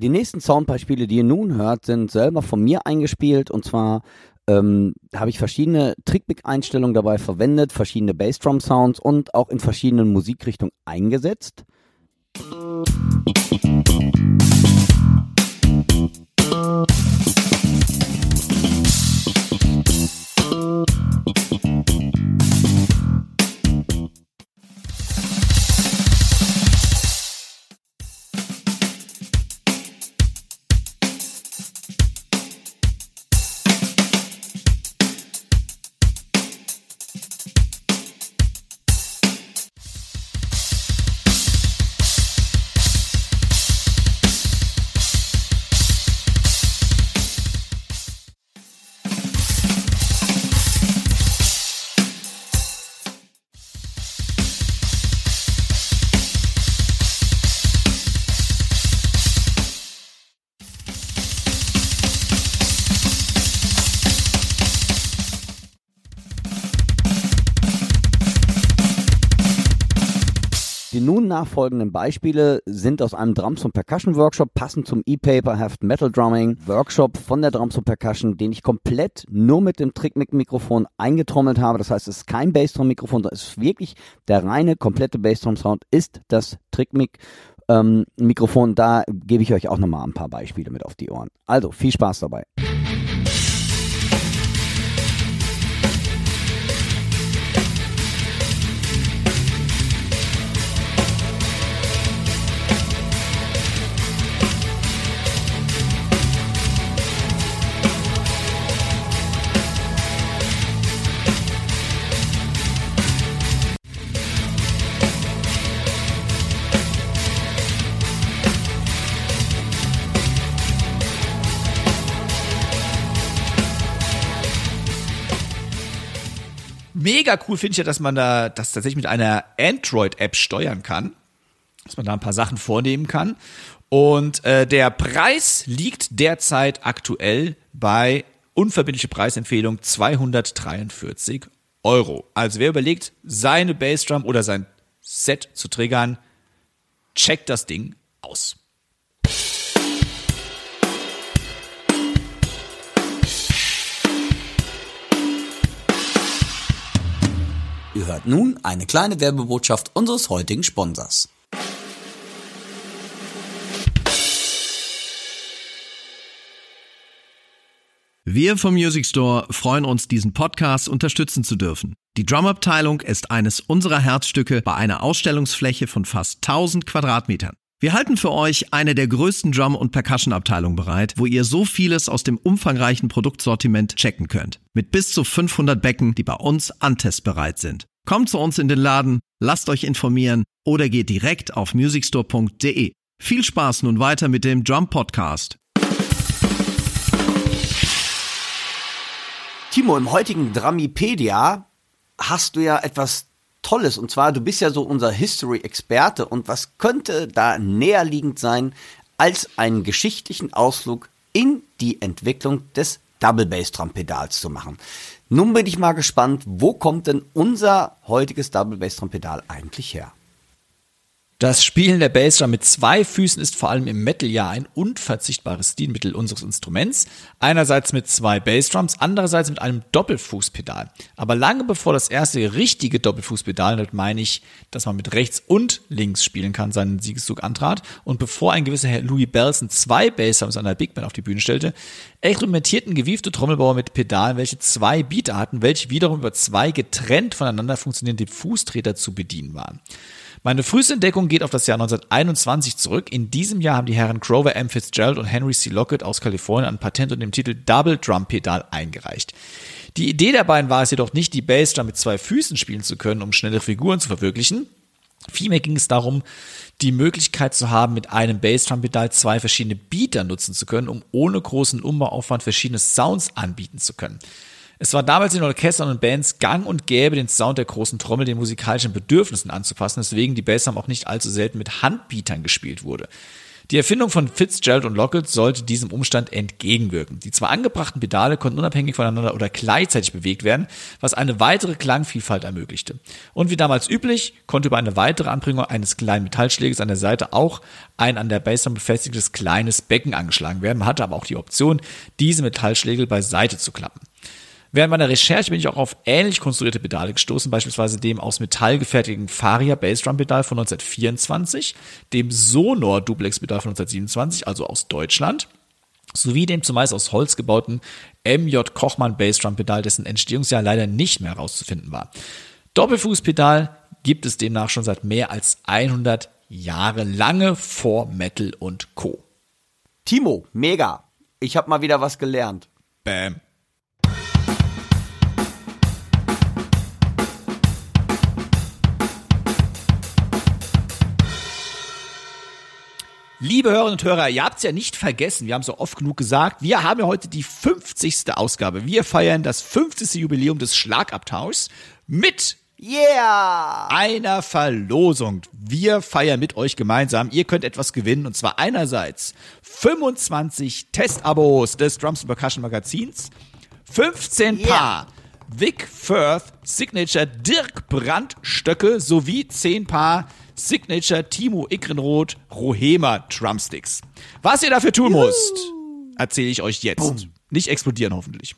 Die nächsten Soundbeispiele, die ihr nun hört, sind selber von mir eingespielt und zwar ähm, habe ich verschiedene Trickmic-Einstellungen dabei verwendet, verschiedene Bassdrum-Sounds und auch in verschiedenen Musikrichtungen eingesetzt. Die nachfolgenden Beispiele sind aus einem Drums und Percussion Workshop, passend zum E-Paper Heft Metal Drumming Workshop von der Drums und Percussion, den ich komplett nur mit dem Trickmic-Mikrofon eingetrommelt habe. Das heißt, es ist kein Bassdrum-Mikrofon, das ist wirklich der reine, komplette Bassdrum-Sound, ist das Trickmic ähm, Mikrofon. Da gebe ich euch auch nochmal ein paar Beispiele mit auf die Ohren. Also, viel Spaß dabei. Mega cool finde ich ja, dass man da das tatsächlich mit einer Android-App steuern kann. Dass man da ein paar Sachen vornehmen kann. Und äh, der Preis liegt derzeit aktuell bei unverbindliche Preisempfehlung 243 Euro. Also wer überlegt, seine Bassdrum oder sein Set zu triggern, checkt das Ding aus. Ihr hört nun eine kleine Werbebotschaft unseres heutigen Sponsors. Wir vom Music Store freuen uns, diesen Podcast unterstützen zu dürfen. Die Drumabteilung ist eines unserer Herzstücke bei einer Ausstellungsfläche von fast 1000 Quadratmetern. Wir halten für euch eine der größten Drum- und Percussion-Abteilungen bereit, wo ihr so vieles aus dem umfangreichen Produktsortiment checken könnt. Mit bis zu 500 Becken, die bei uns antestbereit sind. Kommt zu uns in den Laden, lasst euch informieren oder geht direkt auf musicstore.de. Viel Spaß nun weiter mit dem Drum Podcast. Timo, im heutigen Dramipedia hast du ja etwas Tolles. Und zwar, du bist ja so unser History-Experte. Und was könnte da näherliegend sein, als einen geschichtlichen Ausflug in die Entwicklung des Double Bass Drum Pedals zu machen? Nun bin ich mal gespannt, wo kommt denn unser heutiges Double Bass Drum Pedal eigentlich her? Das Spielen der Bassdrum mit zwei Füßen ist vor allem im Metal-Jahr ein unverzichtbares Stilmittel unseres Instruments. Einerseits mit zwei Bassdrums, andererseits mit einem Doppelfußpedal. Aber lange bevor das erste richtige Doppelfußpedal, damit meine ich, dass man mit rechts und links spielen kann, seinen Siegeszug antrat und bevor ein gewisser Herr Louis Belson zwei Bassdrums an der Big Band auf die Bühne stellte, experimentierten gewiefte Trommelbauer mit Pedalen, welche zwei Beater hatten, welche wiederum über zwei getrennt voneinander funktionierende Fußtreter zu bedienen waren. Meine früheste Entdeckung geht auf das Jahr 1921 zurück. In diesem Jahr haben die Herren Grover M. Fitzgerald und Henry C. Lockett aus Kalifornien ein Patent unter dem Titel Double Drum Pedal eingereicht. Die Idee der beiden war es jedoch nicht, die Bassdrum mit zwei Füßen spielen zu können, um schnelle Figuren zu verwirklichen. Vielmehr ging es darum, die Möglichkeit zu haben, mit einem Bassdrum-Pedal zwei verschiedene Beater nutzen zu können, um ohne großen Umbauaufwand verschiedene Sounds anbieten zu können. Es war damals in Orchestern und Bands gang und gäbe, den Sound der großen Trommel den musikalischen Bedürfnissen anzupassen, weswegen die Bassdrum auch nicht allzu selten mit Handbeatern gespielt wurde. Die Erfindung von Fitzgerald und Lockett sollte diesem Umstand entgegenwirken. Die zwei angebrachten Pedale konnten unabhängig voneinander oder gleichzeitig bewegt werden, was eine weitere Klangvielfalt ermöglichte. Und wie damals üblich, konnte über eine weitere Anbringung eines kleinen Metallschläges an der Seite auch ein an der Bassdrum befestigtes kleines Becken angeschlagen werden. Man hatte aber auch die Option, diese Metallschlägel beiseite zu klappen. Während meiner Recherche bin ich auch auf ähnlich konstruierte Pedale gestoßen, beispielsweise dem aus Metall gefertigten Faria Bassdrum Pedal von 1924, dem Sonor Duplex Pedal von 1927, also aus Deutschland, sowie dem zumeist aus Holz gebauten MJ Kochmann Bassdrum Pedal, dessen Entstehungsjahr leider nicht mehr herauszufinden war. Doppelfußpedal gibt es demnach schon seit mehr als 100 Jahre lange vor Metal und Co. Timo, mega. Ich habe mal wieder was gelernt. Bam. Liebe Hörerinnen und Hörer, ihr habt es ja nicht vergessen, wir haben es so oft genug gesagt, wir haben ja heute die 50. Ausgabe. Wir feiern das 50. Jubiläum des Schlagabtauschs mit Yeah! einer Verlosung. Wir feiern mit euch gemeinsam. Ihr könnt etwas gewinnen und zwar einerseits 25 Testabos des Drums and Percussion Magazins, 15 Yeah. Paar Vic Firth Signature Dirk Brandt Stöcke sowie 10 Paar Signature Timo Ickrenroth Rohema Drumsticks. Was ihr dafür tun müsst, erzähle ich euch jetzt. Nicht explodieren hoffentlich.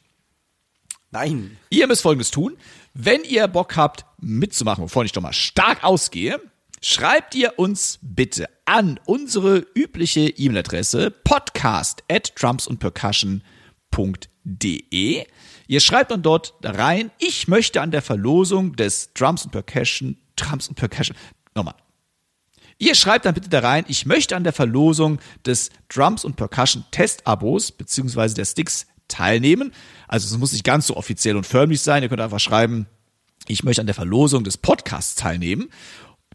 Nein. Ihr müsst folgendes tun. Wenn ihr Bock habt, mitzumachen, wovon ich doch mal stark ausgehe, schreibt ihr uns bitte an unsere übliche E-Mail-Adresse podcast at drumsundpercussion.de. Ihr schreibt dann dort rein, ich möchte an der Verlosung des Drums und Percussion, Drums und Percussion, nochmal. Ihr schreibt dann bitte da rein, ich möchte an der Verlosung des Drums und Percussion Testabos beziehungsweise der Sticks teilnehmen. Also es muss nicht ganz so offiziell und förmlich sein. Ihr könnt einfach schreiben, ich möchte an der Verlosung des Podcasts teilnehmen.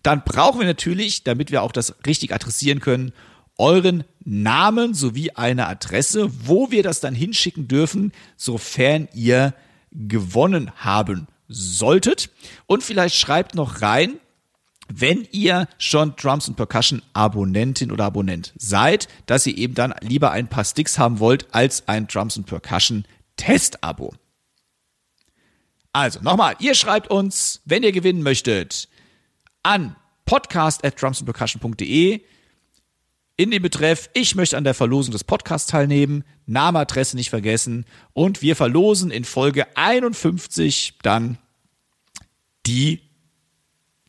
Dann brauchen wir natürlich, damit wir auch das richtig adressieren können, euren Namen sowie eine Adresse, wo wir das dann hinschicken dürfen, sofern ihr gewonnen haben solltet. Und vielleicht schreibt noch rein, wenn ihr schon Drums und Percussion Abonnentin oder Abonnent seid, dass ihr eben dann lieber ein paar Sticks haben wollt als ein Drums und Percussion Test-Abo. Also nochmal, ihr schreibt uns, wenn ihr gewinnen möchtet, an podcast at drumsandpercussion.de in den Betreff, ich möchte an der Verlosung des Podcasts teilnehmen, Name, Adresse nicht vergessen und wir verlosen in Folge 51 dann die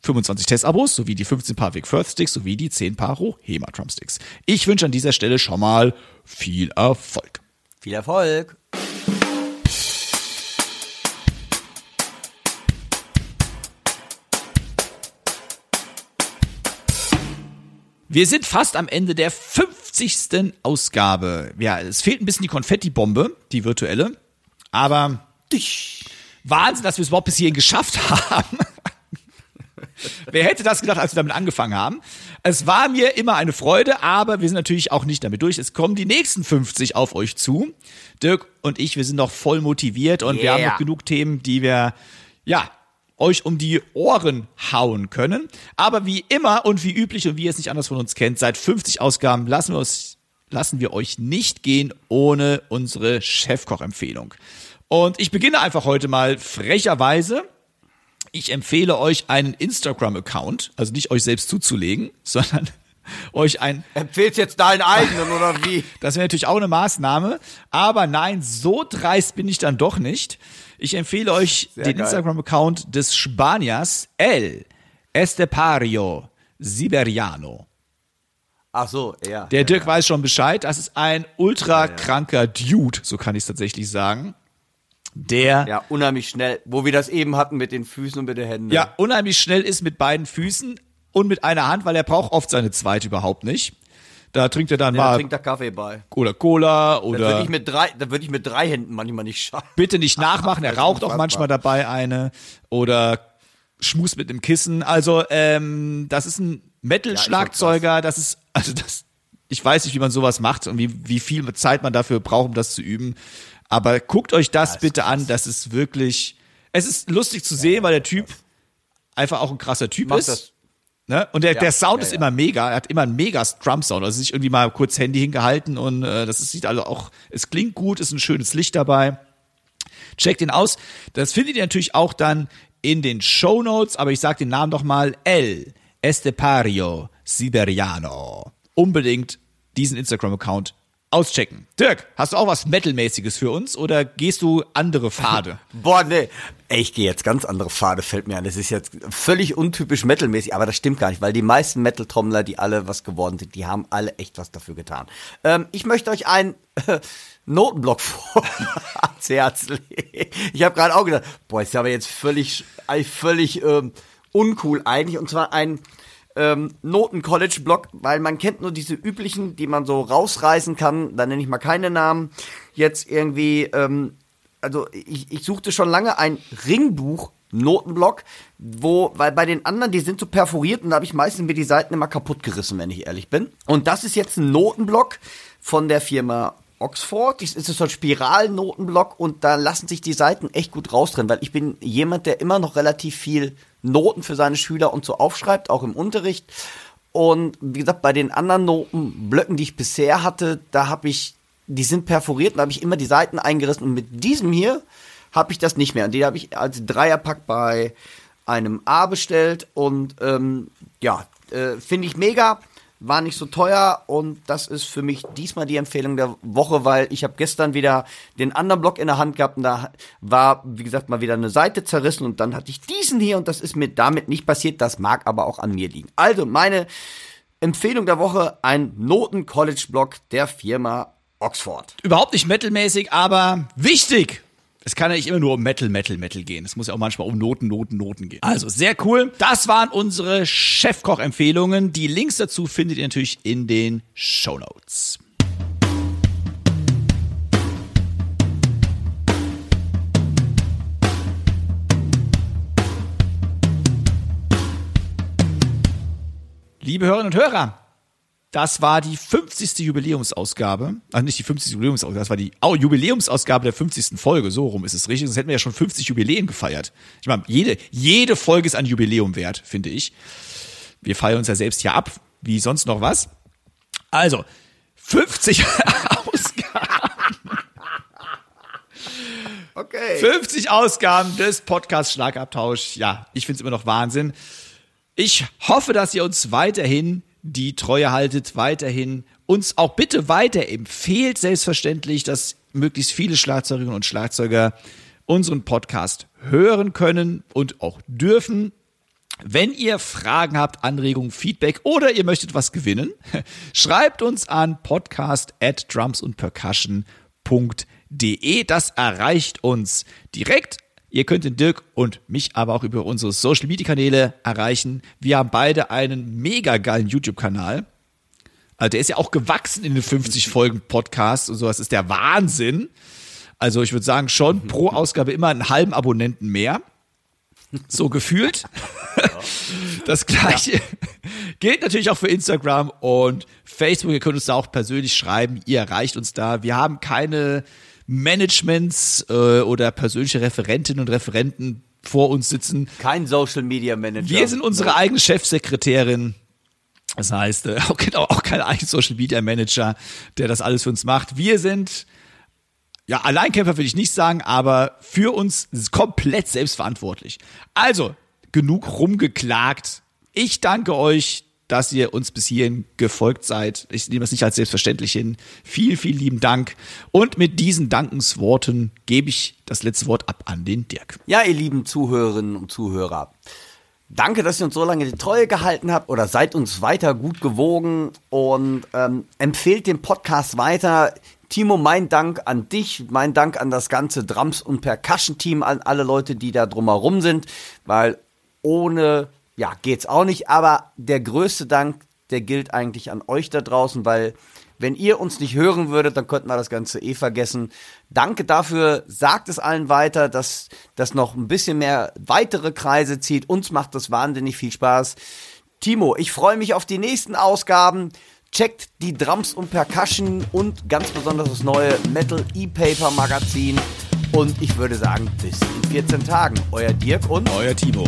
25 Testabos sowie die 15 Paar Vic Firth Sticks sowie die 10 Paar Rohema Drumsticks. Ich wünsche an dieser Stelle schon mal viel Erfolg. Viel Erfolg. Wir sind fast am Ende der 50. Ausgabe. Ja, es fehlt ein bisschen die Konfetti-Bombe, die virtuelle. Aber Wahnsinn, dass wir es überhaupt bis hierhin geschafft haben. Wer hätte das gedacht, als wir damit angefangen haben? Es war mir immer eine Freude, aber wir sind natürlich auch nicht damit durch. Es kommen die nächsten 50 auf euch zu. Dirk und ich, wir sind noch voll motiviert und wir haben Yeah. noch genug Themen, die wir, ja, euch um die Ohren hauen können. Aber wie immer und wie üblich und wie ihr es nicht anders von uns kennt, seit 50 Ausgaben lassen wir uns, lassen wir euch nicht gehen ohne unsere Chefkoch-Empfehlung. Und ich beginne einfach heute mal frecherweise. Ich empfehle euch einen Instagram-Account, also nicht euch selbst zuzulegen, sondern euch ein, Empfehlst jetzt deinen eigenen oder wie? das wäre natürlich auch eine Maßnahme, aber nein, so dreist bin ich dann doch nicht. Ich empfehle euch den geil. Instagram-Account des Spaniers El Estepario Siberiano. Ach so, ja. Der Dirk weiß schon Bescheid, das ist ein ultra kranker Dude, so kann ich es tatsächlich sagen. Der Ja, unheimlich schnell. Wo wir das eben hatten mit den Füßen und mit den Händen. ja, unheimlich schnell ist mit beiden Füßen und mit einer Hand, weil er braucht oft seine zweite überhaupt nicht. Da trinkt er dann Ja, da mal trinkt er Kaffee bei. oder Cola Da würde oder ich mit drei, da würde ich mit drei Händen manchmal nicht schaffen. bitte nicht nachmachen. Er ist raucht auch manchmal dabei eine oder schmust mit einem Kissen. Also ähm, das ist ein Metal-Schlagzeuger. Das ist also das. Ich weiß nicht, wie man sowas macht und wie wie viel Zeit man dafür braucht, um das zu üben. Aber guckt euch das bitte an. Das ist wirklich. Es ist lustig zu sehen, weil der Typ einfach auch ein krasser Typ Macht ist. das. Ne? Und der, Ja, der Sound ja, ist ja. immer mega. Er hat immer einen mega Drum-Sound. Also sich irgendwie mal kurz Handy hingehalten und äh, das ist, sieht also auch, es klingt gut, ist ein schönes Licht dabei. Checkt ihn aus. Das findet ihr natürlich auch dann in den Show Notes, aber ich sage den Namen doch mal. El Estepario Siberiano. Unbedingt diesen Instagram-Account auschecken. Dirk, hast du auch was Metal-mäßiges für uns oder gehst du andere Pfade? Boah, nee. Ich gehe jetzt ganz andere Pfade, fällt mir an. Das ist jetzt völlig untypisch metalmäßig, aber das stimmt gar nicht, weil die meisten Metal-Trommler, die alle was geworden sind, die haben alle echt was dafür getan. Ähm, ich möchte euch einen Notenblock vor ans Herz legen. Ich habe gerade auch gedacht, boah, ist aber jetzt völlig, völlig ähm, uncool eigentlich. Und zwar ein ähm, Noten-College-Block, weil man kennt nur diese üblichen, die man so rausreißen kann. Da nenne ich mal keine Namen. Jetzt irgendwie, ähm, also ich, ich suchte schon lange ein Ringbuch. Notenblock, wo, weil bei den anderen, die sind so perforiert und da habe ich meistens mir die Seiten immer kaputt gerissen, wenn ich ehrlich bin. Und das ist jetzt ein Notenblock von der Firma Oxford. Das ist so ein Spiralnotenblock und da lassen sich die Seiten echt gut raustrennen, weil ich bin jemand, der immer noch relativ viel Noten für seine Schüler und so aufschreibt, auch im Unterricht. Und wie gesagt, bei den anderen Notenblöcken, die ich bisher hatte, da habe ich, die sind perforiert und da habe ich immer die Seiten eingerissen. Und mit diesem hier habe ich das nicht mehr. Und die habe ich als Dreierpack bei einem A bestellt. Und ähm, ja, äh, finde ich mega. War nicht so teuer und das ist für mich diesmal die Empfehlung der Woche, weil ich habe gestern wieder den anderen Block in der Hand gehabt und da war, wie gesagt, mal wieder eine Seite zerrissen und dann hatte ich diesen hier und das ist mir damit nicht passiert. Das mag aber auch an mir liegen. Also meine Empfehlung der Woche, ein Noten-College-Block der Firma Oxford. Überhaupt nicht metalmäßig, aber wichtig. Es kann ja nicht immer nur um Metal, Metal, Metal gehen. Es muss ja auch manchmal um Noten, Noten, Noten gehen. Also sehr cool. Das waren unsere Chefkoch-Empfehlungen. Die Links dazu findet ihr natürlich in den Show Notes. Liebe Hörerinnen und Hörer, Das war die 50. Jubiläumsausgabe. Also nicht die 50. Jubiläumsausgabe, das war die oh, Jubiläumsausgabe der 50. Folge. So rum ist es richtig. Sonst hätten wir ja schon 50 Jubiläen gefeiert. Ich meine, jede, jede Folge ist ein Jubiläum wert, finde ich. Wir feiern uns ja selbst hier ab, wie sonst noch was. Also, 50 Ausgaben. Okay. 50 Ausgaben des Podcasts Schlagabtausch. Ja, ich finde es immer noch Wahnsinn. Ich hoffe, dass ihr uns weiterhin die Treue haltet, weiterhin uns auch bitte weiterempfehlt, selbstverständlich, dass möglichst viele Schlagzeugerinnen und Schlagzeuger unseren Podcast hören können und auch dürfen. Wenn ihr Fragen habt, Anregungen, Feedback oder ihr möchtet was gewinnen, schreibt uns an podcast at drumsundpercussion.de. Das erreicht uns direkt. Ihr könnt den Dirk und mich aber auch über unsere Social Media Kanäle erreichen. Wir haben beide einen mega geilen YouTube-Kanal. Also der ist ja auch gewachsen in den 50 Folgen Podcast und sowas. ist der Wahnsinn. Also ich würde sagen schon pro Ausgabe immer einen halben Abonnenten mehr. So gefühlt. Das gleiche gilt natürlich auch für Instagram und Facebook. Ihr könnt uns da auch persönlich schreiben. Ihr erreicht uns da. Wir haben keine Managements äh, oder persönliche Referentinnen und Referenten vor uns sitzen. Kein Social Media Manager. Wir sind unsere eigene Chefsekretärin. Das heißt, äh, auch, genau, auch kein eigener Social Media Manager, der das alles für uns macht. Wir sind, ja, Alleinkämpfer will ich nicht sagen, aber für uns komplett selbstverantwortlich. Also, genug rumgeklagt. Ich danke euch, dass ihr uns bis hierhin gefolgt seid. Ich nehme es nicht als selbstverständlich hin. Vielen, vielen lieben Dank. Und mit diesen Dankensworten gebe ich das letzte Wort ab an den Dirk. Ja, ihr lieben Zuhörerinnen und Zuhörer. Danke, dass ihr uns so lange die Treue gehalten habt oder seid uns weiter gut gewogen und ähm, empfehlt den Podcast weiter. Timo, mein Dank an dich, mein Dank an das ganze Drums- und Percussion-Team, an alle Leute, die da drumherum sind, weil ohne, ja, geht's auch nicht, aber der größte Dank, der gilt eigentlich an euch da draußen, weil wenn ihr uns nicht hören würdet, dann könnten wir das Ganze eh vergessen. Danke dafür, sagt es allen weiter, dass das noch ein bisschen mehr weitere Kreise zieht. Uns macht das wahnsinnig viel Spaß. Timo, ich freue mich auf die nächsten Ausgaben. Checkt die Drums und Percussion und ganz besonders das neue Metal E-Paper Magazin. Und ich würde sagen, bis in 14 Tagen. Euer Dirk und Euer Timo.